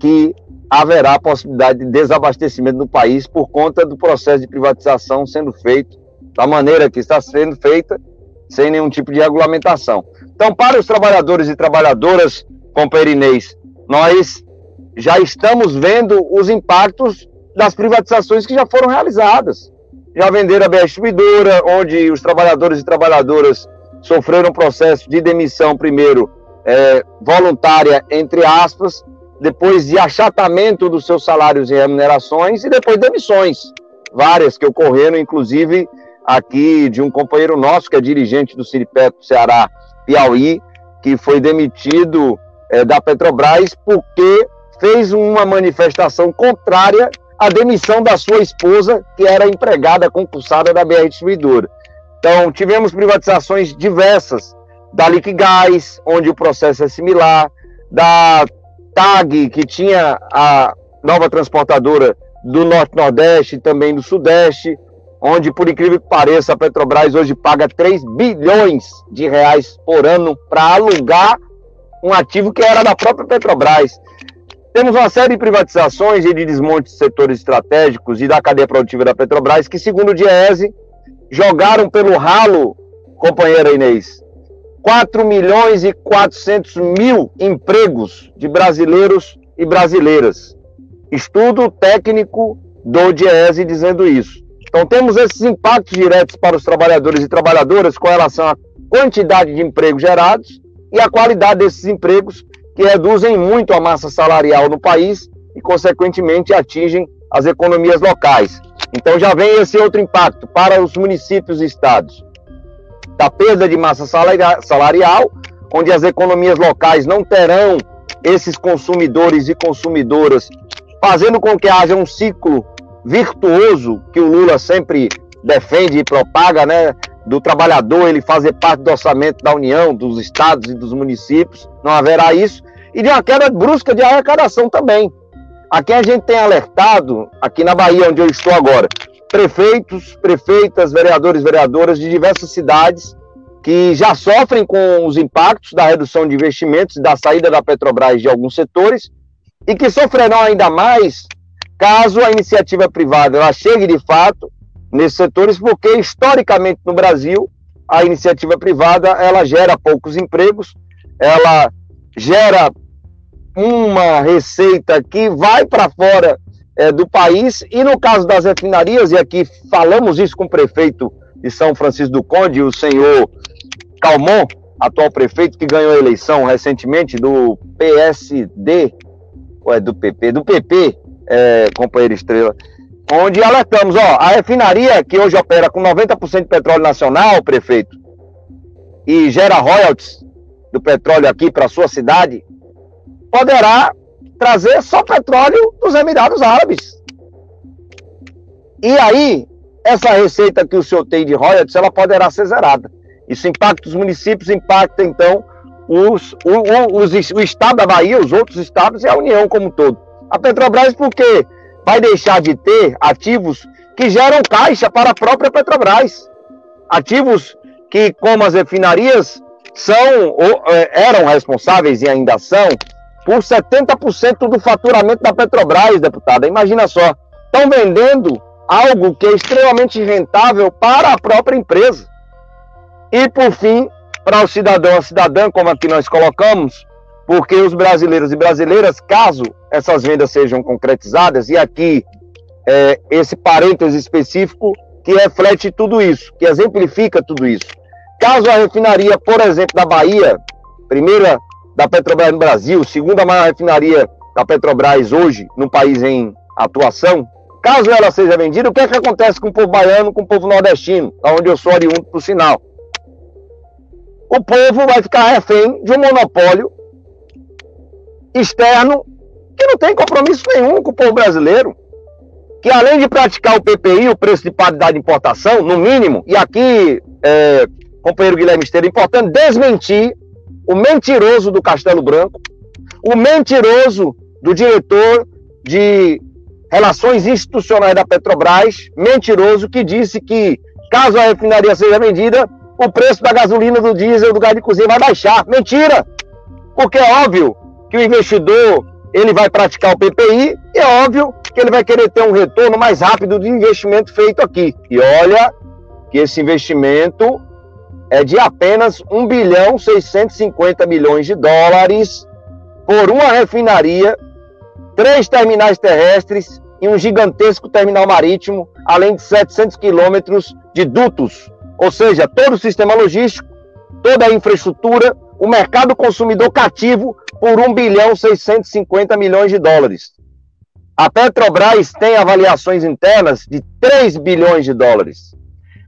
que haverá possibilidade de desabastecimento no país por conta do processo de privatização sendo feito da maneira que está sendo feita, sem nenhum tipo de regulamentação. Então, para os trabalhadores e trabalhadoras, companheiro Inês, nós já estamos vendo os impactos das privatizações que já foram realizadas. Já venderam a BR Distribuidora, onde os trabalhadores e trabalhadoras sofreram um processo de demissão, primeiro, é, voluntária, entre aspas, depois de achatamento dos seus salários e remunerações, e depois demissões, várias que ocorreram, inclusive aqui de um companheiro nosso, que é dirigente do Siripeto Ceará Piauí, que foi demitido é, da Petrobras porque fez uma manifestação contrária à demissão da sua esposa, que era empregada concursada da BR Distribuidora. Então, tivemos privatizações diversas, da Liquigás, onde o processo é similar, da TAG, que tinha a nova transportadora do Norte-Nordeste e também do Sudeste, onde, por incrível que pareça, a Petrobras hoje paga 3 bilhões de reais por ano para alugar um ativo que era da própria Petrobras. Temos uma série de privatizações e de desmonte de setores estratégicos e da cadeia produtiva da Petrobras que, segundo o Diese, jogaram pelo ralo, companheira Inês, 4 milhões e 400 mil empregos de brasileiros e brasileiras. Estudo técnico do Diese dizendo isso. Então, temos esses impactos diretos para os trabalhadores e trabalhadoras com relação à quantidade de empregos gerados e a qualidade desses empregos, que reduzem muito a massa salarial no país e, consequentemente, atingem as economias locais. Então, já vem esse outro impacto para os municípios e estados da perda de massa salarial, onde as economias locais não terão esses consumidores e consumidoras, fazendo com que haja um ciclo virtuoso que o Lula sempre defende e propaga, né? Do trabalhador ele fazer parte do orçamento da União, dos estados e dos municípios, não haverá isso, e de uma queda brusca de arrecadação também. Aqui a gente tem alertado, aqui na Bahia, onde eu estou agora, prefeitos, prefeitas, vereadores, vereadoras de diversas cidades que já sofrem com os impactos da redução de investimentos e da saída da Petrobras de alguns setores e que sofrerão ainda mais caso a iniciativa privada ela chegue de fato nesses setores, porque historicamente no Brasil a iniciativa privada ela gera poucos empregos, ela gera uma receita que vai para fora é, do país e no caso das refinarias e aqui falamos isso com o prefeito de São Francisco do Conde, o senhor Calmon, atual prefeito que ganhou a eleição recentemente do PSD, ou é do PP, do PP, é, companheiro Estrela, onde alertamos, ó, a refinaria que hoje opera com 90% de petróleo nacional, prefeito, e gera royalties do petróleo aqui para sua cidade, poderá trazer só petróleo dos Emirados Árabes. E aí, essa receita que o senhor tem de royalties, ela poderá ser zerada. Isso impacta os municípios, impacta, então, os, o, os, o estado da Bahia, os outros estados e a União como um todo. A Petrobras, porque vai deixar de ter ativos que geram caixa para a própria Petrobras. Ativos que, como as refinarias, são ou, é, eram responsáveis e ainda são por 70% do faturamento da Petrobras, deputada. Imagina só, estão vendendo algo que é extremamente rentável para a própria empresa. E, por fim, para o cidadão, a cidadã, como aqui nós colocamos, porque os brasileiros e brasileiras, caso essas vendas sejam concretizadas, e aqui é, esse parêntese específico que reflete tudo isso, que exemplifica tudo isso. Caso a refinaria, por exemplo, da Bahia, primeira da Petrobras no Brasil, segunda maior refinaria da Petrobras hoje no país em atuação, caso ela seja vendida, o que é que acontece com o povo baiano, com o povo nordestino, onde eu sou oriundo, por sinal? O povo vai ficar refém de um monopólio externo que não tem compromisso nenhum com o povo brasileiro. que além de praticar o PPI, o preço de paridade de importação, no mínimo, e aqui, é, companheiro Guilherme Esteira, é importante desmentir o mentiroso do Castelo Branco, o mentiroso do diretor de Relações Institucionais da Petrobras, mentiroso, que disse que, caso a refinaria seja vendida, o preço da gasolina, do diesel, do gás de cozinha vai baixar. Mentira! Porque é óbvio que o investidor ele vai praticar o PPI e é óbvio que ele vai querer ter um retorno mais rápido do investimento feito aqui. E olha que esse investimento é de apenas 1 bilhão 650 milhões de dólares por uma refinaria, três terminais terrestres e um gigantesco terminal marítimo, além de 700 quilômetros de dutos, ou seja, todo o sistema logístico, toda a infraestrutura, o mercado consumidor cativo por 1 bilhão 650 milhões de dólares. A Petrobras tem avaliações internas de 3 bilhões de dólares.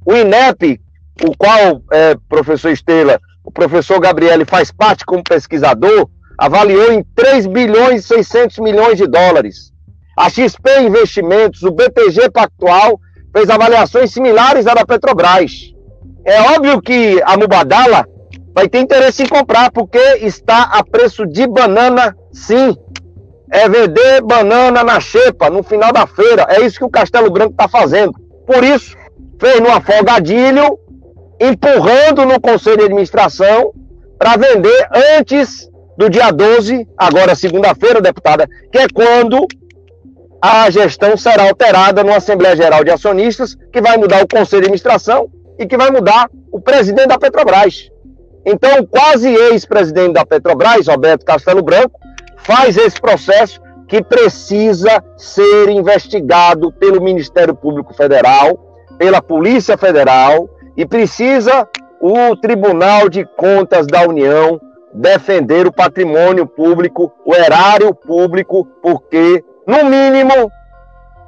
O INEP, o qual, é, professor Estela, o professor Gabriele faz parte como pesquisador, avaliou em 3 bilhões e 600 milhões de dólares. A XP Investimentos, o BTG Pactual, fez avaliações similares à da Petrobras. É óbvio que a Mubadala vai ter interesse em comprar, porque está a preço de banana, sim. É vender banana na xepa, no final da feira. É isso que o Castelo Branco está fazendo. Por isso, fez no afogadilho, empurrando no conselho de administração para vender antes do dia 12, agora segunda-feira, deputada, que é quando a gestão será alterada numa Assembleia Geral de Acionistas, que vai mudar o conselho de administração e que vai mudar o presidente da Petrobras. Então, quase ex-presidente da Petrobras, Roberto Castelo Branco, faz esse processo que precisa ser investigado pelo Ministério Público Federal, pela Polícia Federal e precisa o Tribunal de Contas da União defender o patrimônio público, o erário público, porque, no mínimo,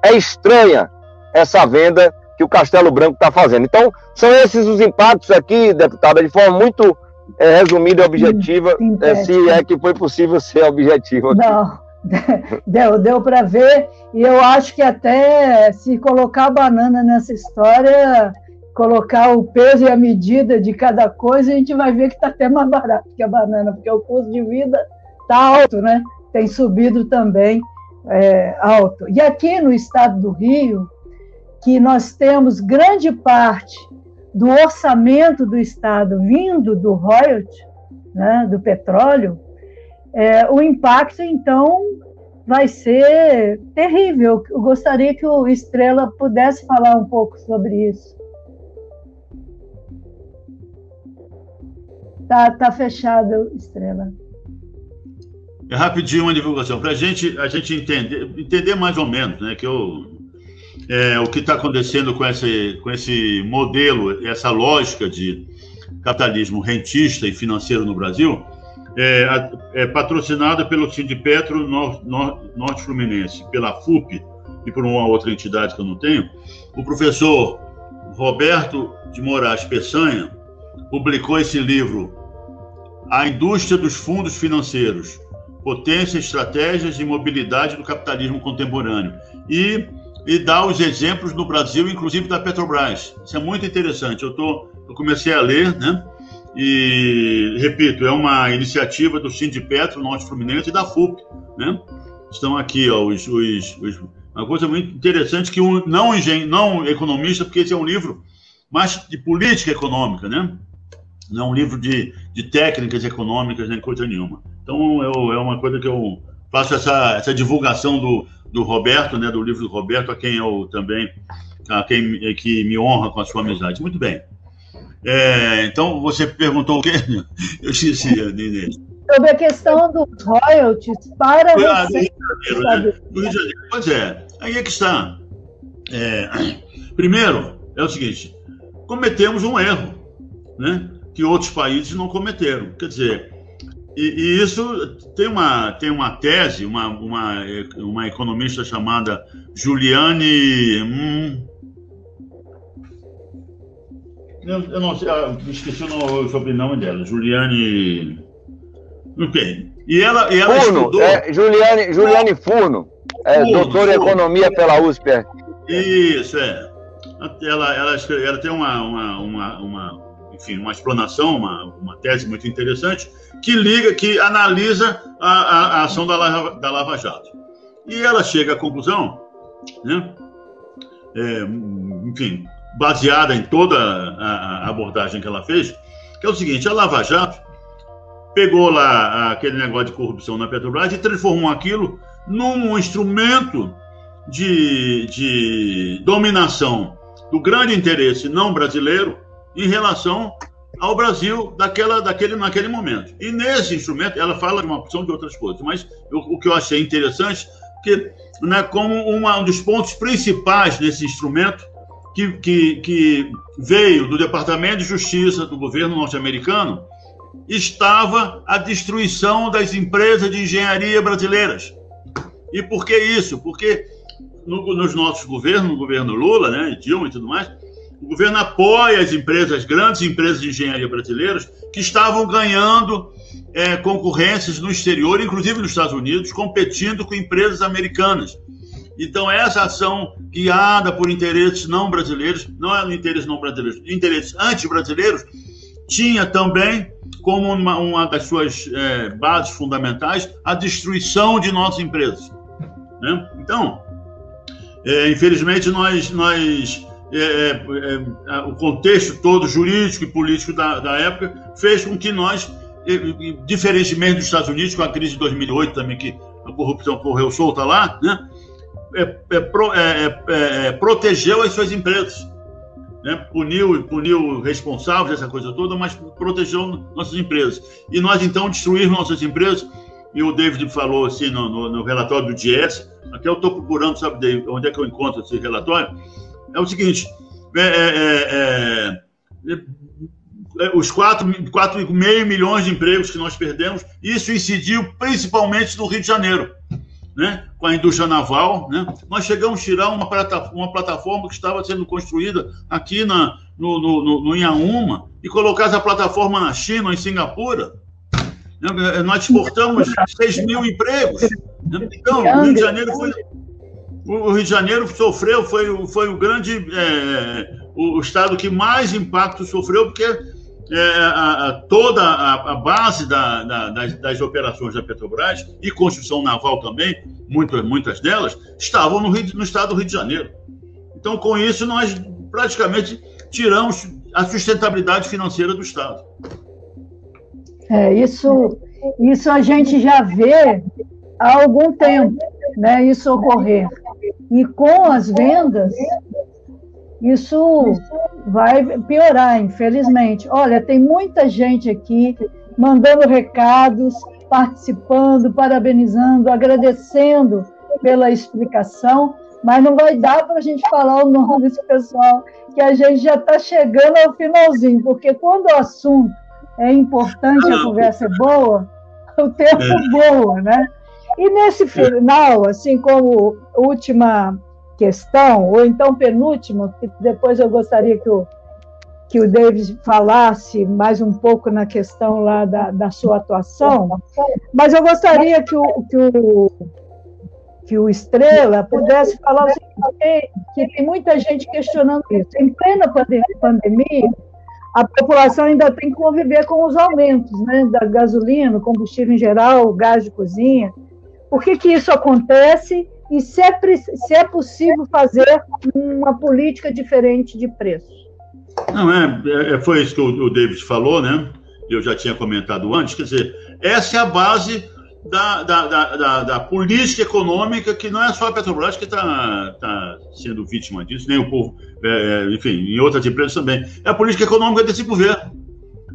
é estranha essa venda que o Castelo Branco está fazendo. Então, são esses os impactos aqui, deputada, de forma muito é, resumida e objetiva, é, se é que foi possível ser objetivo. Aqui. Não, [laughs] deu, deu para ver, e eu acho que até se colocar a banana nessa história, colocar o peso e a medida de cada coisa, a gente vai ver que está até mais barato que a banana, porque o custo de vida está alto, né? Tem subido também é, alto. E aqui no estado do Rio, que nós temos grande parte do orçamento do Estado vindo do royalty, né, do petróleo, é, o impacto, então, vai ser terrível. Eu gostaria que o Estrela pudesse falar um pouco sobre isso. Tá, tá fechado, Estrela. É rapidinho uma divulgação para gente, a gente entender, entender mais ou menos, né? Que eu é, o que está acontecendo com esse, com esse modelo, essa lógica de capitalismo rentista e financeiro no Brasil, é, é patrocinada pelo Sindipetro Norte, Norte Fluminense, pela FUP e por uma outra entidade que eu não tenho. O professor Roberto de Moraes Peçanha publicou esse livro, A Indústria dos Fundos Financeiros, Potência, Estratégias e Mobilidade do Capitalismo Contemporâneo. E e dá os exemplos no Brasil, inclusive da Petrobras. Isso é muito interessante. Eu, tô, eu comecei a ler, né? E, repito, é uma iniciativa do Sindipetro, Norte Fluminense e da FUP, né? Estão aqui, ó, os, os, os uma coisa muito interessante que um não, engen não economista, porque esse é um livro mais de política econômica, né? Não é um livro de, de técnicas econômicas nem coisa nenhuma. Então, eu, é uma coisa que eu faço essa, essa divulgação do, do Roberto, né, do livro do Roberto, a quem eu também, a quem que me honra com a sua amizade. Muito bem. É, então, você perguntou o quê? Eu esqueci, Inês. Sobre a questão dos royalties para ah, você. Rio né? Rio de Janeiro. Pois é, aí é que está. É, primeiro, é o seguinte: cometemos um erro, né? Que outros países não cometeram. Quer dizer, e, e, isso tem uma, tem uma tese, uma, uma, uma economista chamada Juliane. Hum, eu, eu, não sei, eu esqueci o sobrenome dela, Juliane. Ok. E ela, e ela Furno, estudou. É, Juliane, Juliane Furno. É, doutor em economia pela USP. Isso, é. Ela, ela, ela tem uma, uma, uma, uma, enfim, uma explanação, uma, uma tese muito interessante, que liga, que analisa a, a, a ação da Lava, da Lava Jato. E ela chega à conclusão, né, é, enfim, baseada em toda a, a abordagem que ela fez, que é o seguinte: a Lava Jato pegou lá aquele negócio de corrupção na Petrobras e transformou aquilo num instrumento de, de dominação do grande interesse não brasileiro em relação ao Brasil daquela, daquele, naquele momento. E nesse instrumento, ela fala de uma opção de outras coisas, mas eu, o que eu achei interessante, que né, como uma, um dos pontos principais desse instrumento, que, que, que veio do Departamento de Justiça do governo norte-americano, estava a destruição das empresas de engenharia brasileiras. E por que isso? Porque no, nos nossos governos, no governo Lula, né, Dilma e tudo mais, o governo apoia as empresas, grandes empresas de engenharia brasileiras, que estavam ganhando é, concorrências no exterior, inclusive nos Estados Unidos, competindo com empresas americanas. Então, essa ação guiada por interesses não brasileiros, não é interesses não brasileiros, interesses anti-brasileiros, tinha também como uma, uma das suas é, bases fundamentais a destruição de nossas empresas. Né? Então, é, infelizmente, nós, nós é, é, é, o contexto todo jurídico e político da, da época fez com que nós, diferentemente dos Estados Unidos, com a crise de 2008 também, que a corrupção correu solta lá, né? protegeu as suas empresas. Né? Puniu, puniu responsáveis, essa coisa toda, mas protegeu nossas empresas. E nós, então, destruímos nossas empresas, e o David falou assim no, no, no relatório do DIES, Aqui eu estou procurando, sabe, onde é que eu encontro esse relatório? É o seguinte: é, é, é, os 4,5 milhões de empregos que nós perdemos, isso incidiu principalmente no Rio de Janeiro. Né, com a indústria naval, né, nós chegamos a tirar uma, uma plataforma que estava sendo construída aqui na, no, no, no, no Inhaúma e colocar essa plataforma na China em Singapura. Né, nós exportamos 6 mil empregos. Então, o Rio de Janeiro foi. O Rio de Janeiro sofreu, foi, foi o grande. É, o, estado que mais impacto sofreu, porque é, a, a, toda a, a base da, da, das, das, operações da Petrobras e construção naval também, muitas, muitas delas, estavam no, Rio, no estado do Rio de Janeiro. Então, com isso, nós praticamente tiramos a sustentabilidade financeira do Estado. É, isso, isso a gente já vê há algum tempo, né, isso ocorrer. E com as vendas, isso vai piorar, infelizmente. Olha, tem muita gente aqui mandando recados, participando, parabenizando, agradecendo pela explicação, mas não vai dar para a gente falar o nome desse pessoal, que a gente já está chegando ao finalzinho, porque quando o assunto é importante, a conversa é boa, o tempo é. boa, né? E nesse final, assim como última questão, ou então penúltima, que depois eu gostaria que o, que o David falasse mais um pouco na questão lá da, da sua atuação, mas eu gostaria que o, que o, que o Estrela pudesse falar o seguinte, que tem muita gente questionando isso. Em plena pandemia, a população ainda tem que conviver com os aumentos né, da gasolina, combustível em geral, gás de cozinha. Por que, que isso acontece e se é, se é possível fazer uma política diferente de preços? Não, é, é, é foi isso que o, o David falou, né? Eu já tinha comentado antes, quer dizer, essa é a base da, da, da, da, política econômica, que não é só a Petrobras que está tá sendo vítima disso, nem o povo, é, é, enfim, em outras empresas também. É a política econômica desse governo.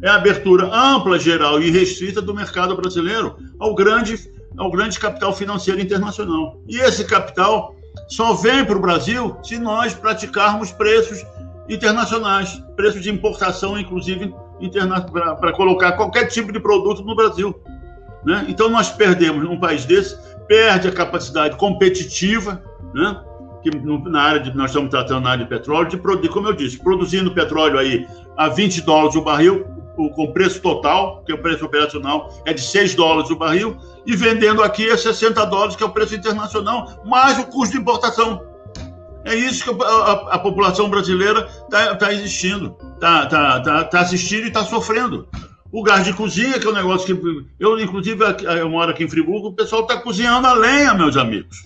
É a abertura ampla, geral e restrita do mercado brasileiro ao grande, ao grande capital financeiro internacional. E esse capital só vem para o Brasil se nós praticarmos preços internacionais, preços de importação, inclusive, para colocar qualquer tipo de produto no Brasil. Né? Então, nós perdemos, num país desse, perde a capacidade competitiva, né? que na área de, nós estamos tratando na área de petróleo, de produzir, como eu disse, produzindo petróleo aí a 20 dólares o barril, o, com preço total, que é o preço operacional é de 6 dólares o barril, e vendendo aqui a 60 dólares, que é o preço internacional, mais o custo de importação. É isso que a, a, a população brasileira está tá existindo, está tá, tá, tá assistindo e está sofrendo. O gás de cozinha, que é um negócio que. Eu, inclusive, eu moro aqui em Friburgo, o pessoal está cozinhando a lenha, meus amigos.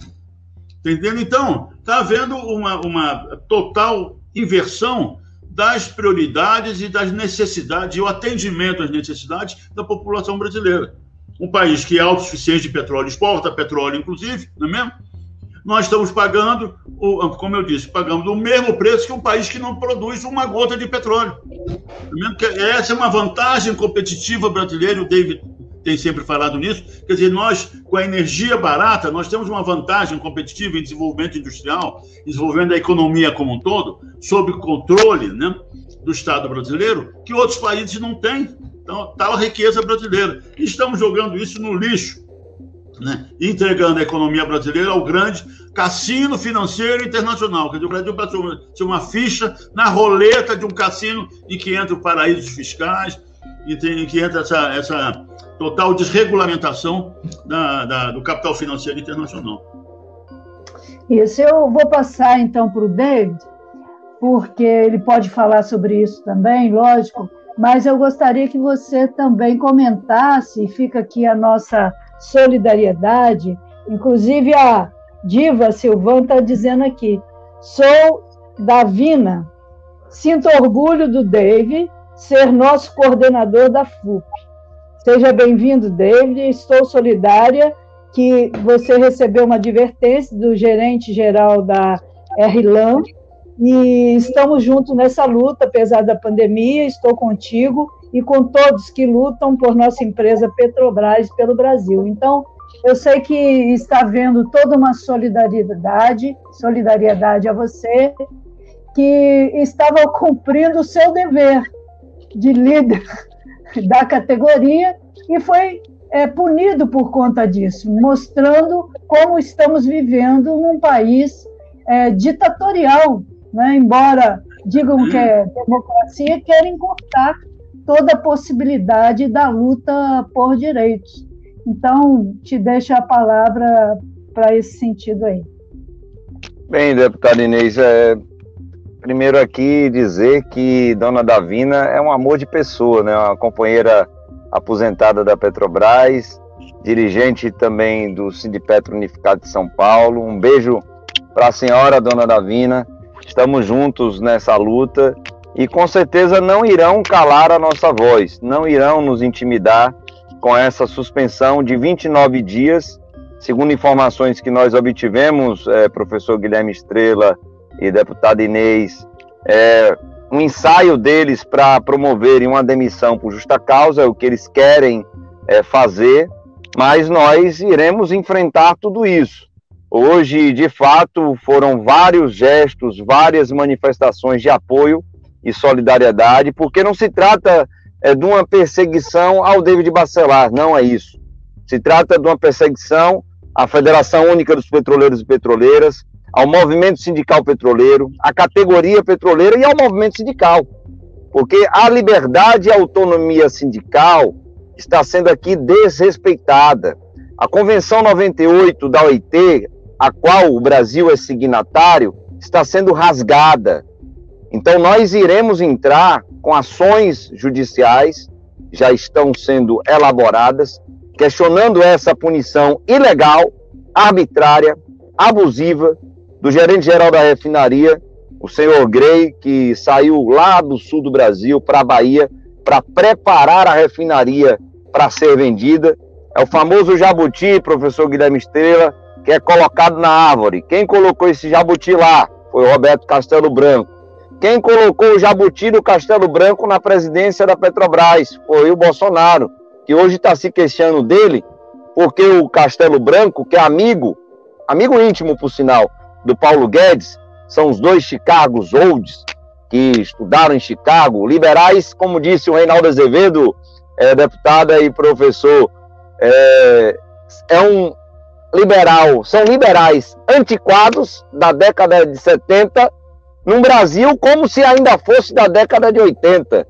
Tá entendendo? Então, está havendo uma, uma total inversão das prioridades e das necessidades, e o atendimento às necessidades da população brasileira. Um país que é autossuficiente de petróleo, exporta petróleo, inclusive, não é mesmo? Nós estamos pagando, como eu disse, pagamos o mesmo preço que um país que não produz uma gota de petróleo. É essa é uma vantagem competitiva brasileira, o David tem sempre falado nisso. Quer dizer, nós, com a energia barata, nós temos uma vantagem competitiva em desenvolvimento industrial, desenvolvendo a economia como um todo, sob controle né, do Estado brasileiro, que outros países não têm. Então, tal riqueza brasileira. E estamos jogando isso no lixo, né, entregando a economia brasileira ao grande cassino financeiro internacional. Quer dizer, o Brasil passou uma ficha na roleta de um cassino em que entram paraísos fiscais, e tem, em que entra essa, essa total desregulamentação da, da, do capital financeiro internacional. Isso, eu vou passar então para o David, porque ele pode falar sobre isso também, lógico, mas eu gostaria que você também comentasse, e fica aqui a nossa solidariedade, inclusive a Diva Silvana está dizendo aqui, sou Davina, sinto orgulho do Dave ser nosso coordenador da FUP. Seja bem-vindo, David. Estou solidária que você recebeu uma advertência do gerente geral da RLAN e estamos juntos nessa luta, apesar da pandemia. Estou contigo e com todos que lutam por nossa empresa Petrobras pelo Brasil. Então, eu sei que está havendo toda uma solidariedade, solidariedade a você, que estava cumprindo o seu dever de líder [laughs] da categoria e foi é, punido por conta disso, mostrando como estamos vivendo num país é, ditatorial, né? embora digam que é democracia, querem cortar toda a possibilidade da luta por direitos. Então, te deixo a palavra para esse sentido aí. Bem, deputada Inês, é, primeiro aqui dizer que Dona Davina é um amor de pessoa, né? Uma companheira aposentada da Petrobras, dirigente também do Sindipetro Unificado de São Paulo. Um beijo para a senhora, Dona Davina. Estamos juntos nessa luta e com certeza não irão calar a nossa voz, não irão nos intimidar com essa suspensão de 29 dias, segundo informações que nós obtivemos, é, professor Guilherme Estrela, e deputada Inês, é, um ensaio deles para promoverem uma demissão por justa causa, é o que eles querem é, fazer, mas nós iremos enfrentar tudo isso. Hoje, de fato, foram vários gestos, várias manifestações de apoio e solidariedade, porque não se trata é, de uma perseguição ao David Bacelar, não é isso. Se trata de uma perseguição à Federação Única dos Petroleiros e Petroleiras, ao movimento sindical petroleiro, à categoria petroleira e ao movimento sindical. Porque a liberdade e a autonomia sindical está sendo aqui desrespeitada. A Convenção 98 da OIT, a qual o Brasil é signatário, está sendo rasgada. Então, nós iremos entrar com ações judiciais, já estão sendo elaboradas, questionando essa punição ilegal, arbitrária, abusiva do gerente-geral da refinaria, o senhor Grey, que saiu lá do sul do Brasil para a Bahia para preparar a refinaria para ser vendida. É o famoso jabuti, professor Guilherme Estrela, que é colocado na árvore. Quem colocou esse jabuti lá foi o Roberto Castelo Branco. Quem colocou o jabuti do Castelo Branco na presidência da Petrobras foi o Bolsonaro, que hoje está se queixando dele, porque o Castelo Branco, que é amigo, amigo íntimo por sinal, do Paulo Guedes, são os dois Chicagos Olds, que estudaram em Chicago, liberais, como disse o Reinaldo Azevedo, é, deputada e professor, é, é um liberal, são liberais antiquados da década de 70, no Brasil como se ainda fosse da década de 80.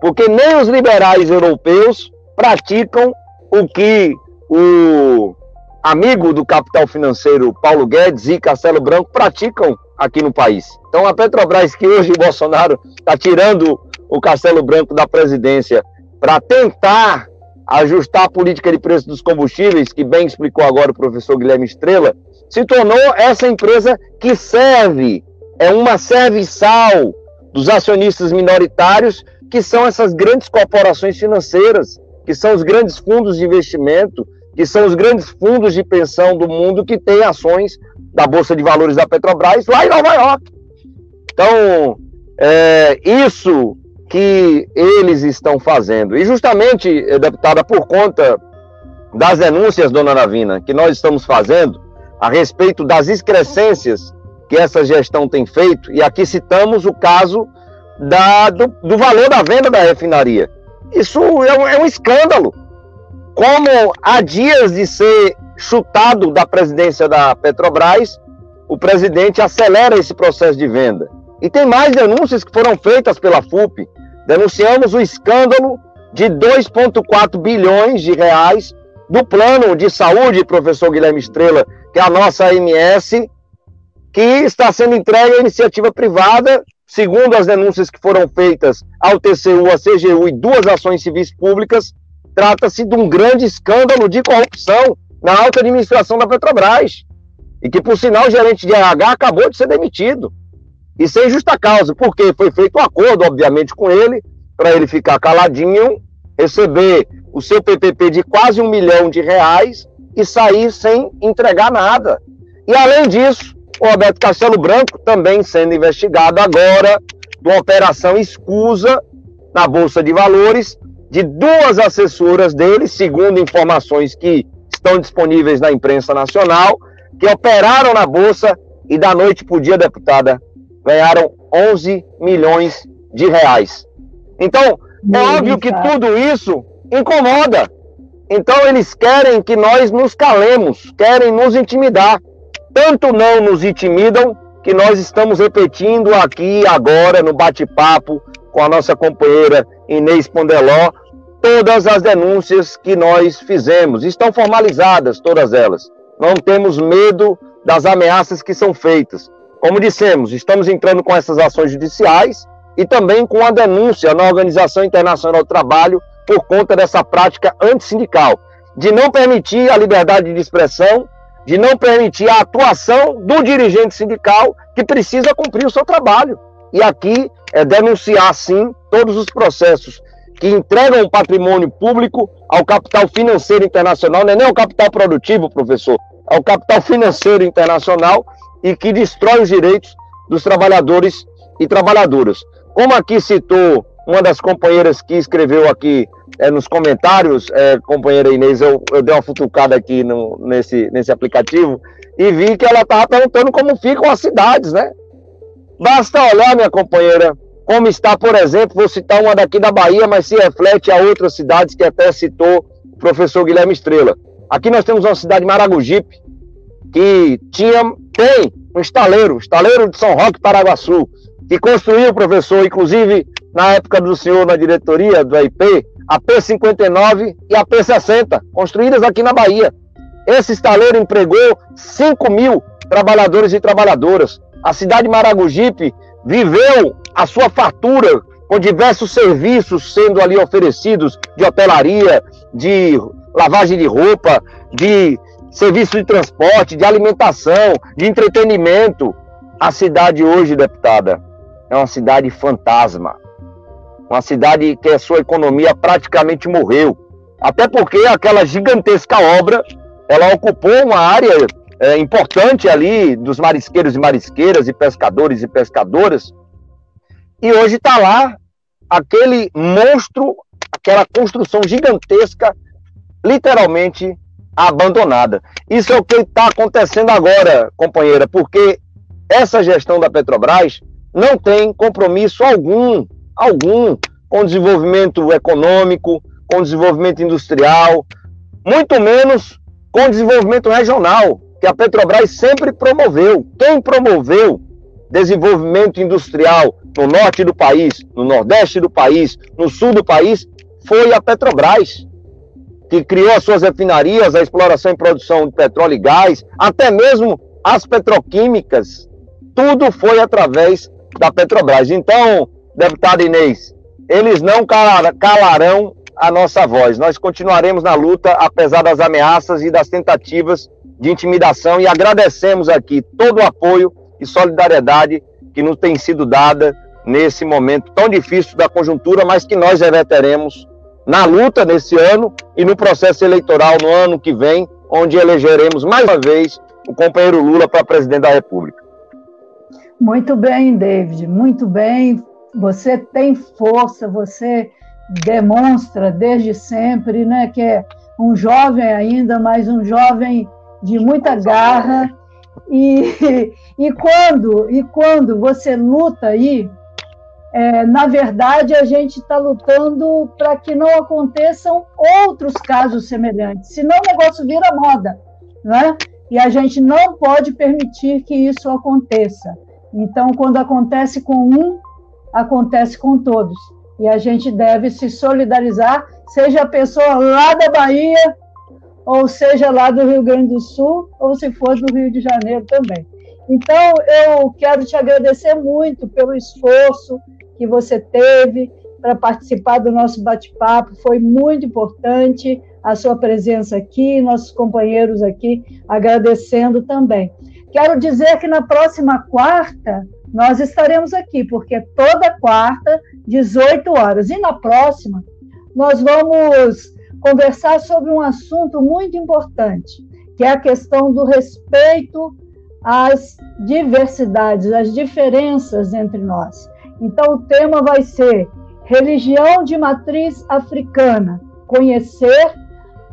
porque nem os liberais europeus praticam o que o amigo do capital financeiro Paulo Guedes e Castelo Branco praticam aqui no país. Então a Petrobras, que hoje o Bolsonaro está tirando o Castelo Branco da presidência para tentar ajustar a política de preço dos combustíveis, que bem explicou agora o professor Guilherme Estrela, se tornou essa empresa que serve, é uma serviçal dos acionistas minoritários, que são essas grandes corporações financeiras, que são os grandes fundos de investimento, que são os grandes fundos de pensão do mundo que têm ações da Bolsa de Valores da Petrobras lá em Nova York. Então, é, isso que eles estão fazendo. E justamente, eh, deputada, por conta das denúncias, dona Navina, que nós estamos fazendo a respeito das excrescências que essa gestão tem feito, e aqui citamos o caso da, do, do valor da venda da refinaria. Isso é um, é um escândalo. Como há dias de ser chutado da presidência da Petrobras, o presidente acelera esse processo de venda. E tem mais denúncias que foram feitas pela FUP. Denunciamos o escândalo de 2,4 bilhões de reais do plano de saúde, professor Guilherme Estrela, que é a nossa AMS, que está sendo entregue à iniciativa privada, segundo as denúncias que foram feitas ao TCU, à CGU e duas ações civis públicas, trata-se de um grande escândalo de corrupção na alta administração da Petrobras. E que, por sinal, o gerente de RH acabou de ser demitido. E sem justa causa, porque foi feito um acordo, obviamente, com ele, para ele ficar caladinho, receber o seu PPP de quase um milhão de reais e sair sem entregar nada. E além disso, o Roberto Castelo Branco também sendo investigado agora de uma operação escusa na Bolsa de Valores de duas assessoras dele, segundo informações que estão disponíveis na imprensa nacional, que operaram na Bolsa e da noite para o dia, deputada, ganharam 11 milhões de reais. Então, é óbvio que tudo isso incomoda. Então, eles querem que nós nos calemos, querem nos intimidar. Tanto não nos intimidam que nós estamos repetindo aqui agora no bate-papo com a nossa companheira Inês Pondeló todas as denúncias que nós fizemos. Estão formalizadas todas elas. Não temos medo das ameaças que são feitas. Como dissemos, estamos entrando com essas ações judiciais e também com a denúncia na Organização Internacional do Trabalho por conta dessa prática antissindical, de não permitir a liberdade de expressão, de não permitir a atuação do dirigente sindical que precisa cumprir o seu trabalho. E aqui é denunciar, sim, todos os processos que entregam o patrimônio público ao capital financeiro internacional, não é nem o capital produtivo, professor, é o capital financeiro internacional e que destrói os direitos dos trabalhadores e trabalhadoras. Como aqui citou uma das companheiras que escreveu aqui é, nos comentários, é, companheira Inês, eu, eu dei uma futucada aqui no, nesse, nesse aplicativo e vi que ela estava perguntando como ficam as cidades, né? Basta olhar, minha companheira, como está, por exemplo, vou citar uma daqui da Bahia, mas se reflete a outras cidades que até citou o professor Guilherme Estrela. Aqui nós temos uma cidade Maragogipe, que tinha, tem um estaleiro, estaleiro de São Roque, Paraguaçu, que construiu, professor, inclusive na época do senhor na diretoria do IP, a P59 e a P60, construídas aqui na Bahia. Esse estaleiro empregou 5 mil trabalhadores e trabalhadoras. A cidade de Maragogipe viveu a sua fartura com diversos serviços sendo ali oferecidos de hotelaria, de lavagem de roupa, de serviço de transporte, de alimentação, de entretenimento. A cidade hoje, deputada, é uma cidade fantasma. Uma cidade que a sua economia praticamente morreu. Até porque aquela gigantesca obra, ela ocupou uma área é, importante ali dos marisqueiros e marisqueiras e pescadores e pescadoras. E hoje está lá aquele monstro, aquela construção gigantesca, literalmente abandonada. Isso é o que está acontecendo agora, companheira, porque essa gestão da Petrobras não tem compromisso algum, algum, com desenvolvimento econômico, com desenvolvimento industrial, muito menos com desenvolvimento regional, que a Petrobras sempre promoveu. Quem promoveu desenvolvimento industrial no norte do país, no nordeste do país, no sul do país, foi a Petrobras, que criou as suas refinarias, a exploração e produção de petróleo e gás, até mesmo as petroquímicas, tudo foi através da Petrobras. Então, deputado Inês, eles não calarão a nossa voz. Nós continuaremos na luta, apesar das ameaças e das tentativas de intimidação, e agradecemos aqui todo o apoio e solidariedade que nos tem sido dada nesse momento tão difícil da conjuntura, mas que nós reverteremos na luta nesse ano e no processo eleitoral no ano que vem, onde elegeremos mais uma vez o companheiro Lula para presidente da República. Muito bem, David, muito bem. Você tem força, você demonstra desde sempre, né, que é um jovem ainda, mas um jovem de muita garra. E, [laughs] e quando e quando você luta aí, é, na verdade a gente está lutando para que não aconteçam outros casos semelhantes, senão o negócio vira moda, né? E a gente não pode permitir que isso aconteça. Então, quando acontece com um, acontece com todos e a gente deve se solidarizar, seja a pessoa lá da Bahia, ou seja lá do Rio Grande do Sul, ou se for do Rio de Janeiro também. Então, eu quero te agradecer muito pelo esforço que você teve para participar do nosso bate-papo, foi muito importante a sua presença aqui, nossos companheiros aqui agradecendo também. Quero dizer que na próxima quarta nós estaremos aqui, porque toda quarta 18 horas. E na próxima, nós vamos conversar sobre um assunto muito importante, que é a questão do respeito às diversidades, às diferenças entre nós. Então, o tema vai ser Religião de Matriz Africana Conhecer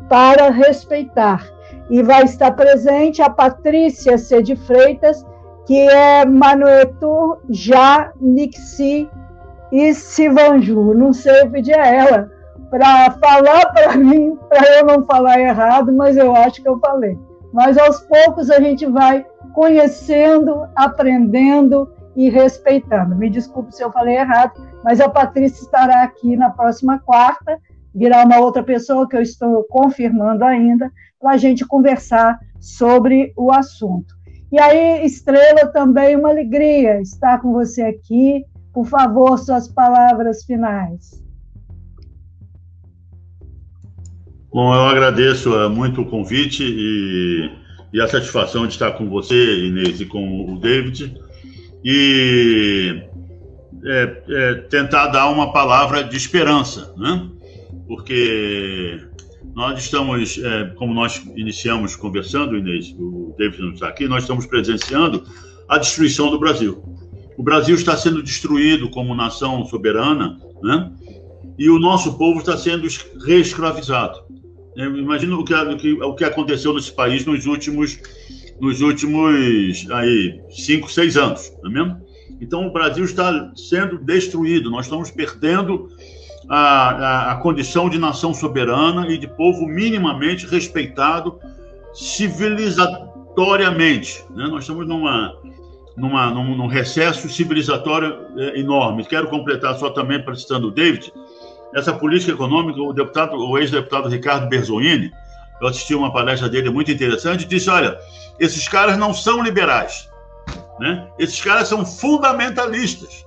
para Respeitar. E vai estar presente a Patrícia C. de Freitas, que é Manuetu Já Nixi e Sivanju. Não sei, eu pedi a ela para falar para mim, para eu não falar errado, mas eu acho que eu falei. Mas aos poucos a gente vai conhecendo, aprendendo e respeitando. Me desculpe se eu falei errado, mas a Patrícia estará aqui na próxima quarta, virá uma outra pessoa que eu estou confirmando ainda, para a gente conversar sobre o assunto. E aí, Estrela, também uma alegria estar com você aqui por favor, suas palavras finais. Bom, eu agradeço eh, muito o convite e, e, a satisfação de estar com você, Inês, e com o David, e é, é, tentar dar uma palavra de esperança, né? Porque nós estamos, é, como nós iniciamos conversando, Inês, o David não está aqui, nós estamos presenciando a destruição do Brasil o Brasil está sendo destruído como nação soberana, né? E o nosso povo está sendo reescravizado. Imagina o que, o que, o que aconteceu nesse país nos últimos, nos últimos aí, cinco, seis anos, não é mesmo? Então, o Brasil está sendo destruído, nós estamos perdendo a, a, a condição de nação soberana e de povo minimamente respeitado civilizatoriamente. Né? Nós estamos numa, numa, num, num recesso civilizatório é, enorme. Quero completar só também, citando o David, essa política econômica, o deputado, o ex-deputado Ricardo Berzolini, eu assisti uma palestra dele muito interessante, disse, olha, esses caras não são liberais, né? esses caras são fundamentalistas.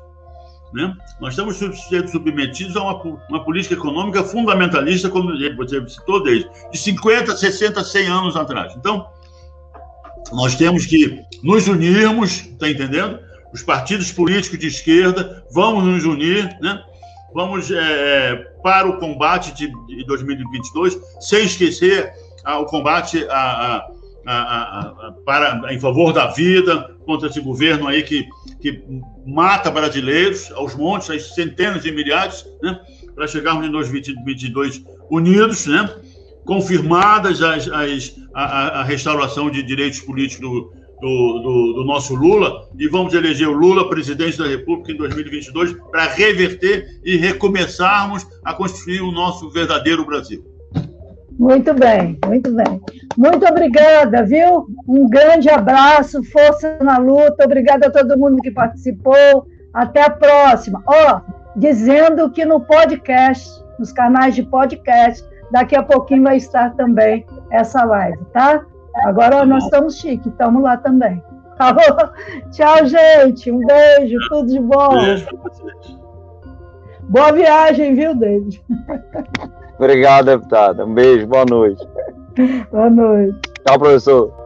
Né? Nós estamos submetidos a uma, uma política econômica fundamentalista, como você citou, desde de 50, 60, 100 anos atrás. Então, nós temos que nos unirmos, está entendendo? Os partidos políticos de esquerda, vamos nos unir, né? Vamos é, para o combate de, de 2022, sem esquecer o combate a, a, a, para, em favor da vida, contra esse governo aí que, que mata brasileiros aos montes, às centenas de milhares, né? para chegarmos em 2022 unidos, né? confirmadas as, as, a, a, restauração de direitos políticos do, do, do, do, nosso Lula e vamos eleger o Lula presidente da República em 2022 para reverter e recomeçarmos a construir o nosso verdadeiro Brasil. Muito bem, muito bem. Muito obrigada, viu? Um grande abraço, força na luta. Obrigada a todo mundo que participou. Até a próxima. Ó, oh, dizendo que no podcast, nos canais de podcast, daqui a pouquinho vai estar também essa live, tá? Agora nós estamos chique, estamos lá também. [laughs] Tá? Tchau, gente. Um beijo, tudo de bom. Beijo pra vocês. Boa viagem, viu, David? [laughs] Obrigado, deputada. Um beijo, boa noite. Boa noite. Tchau, professor.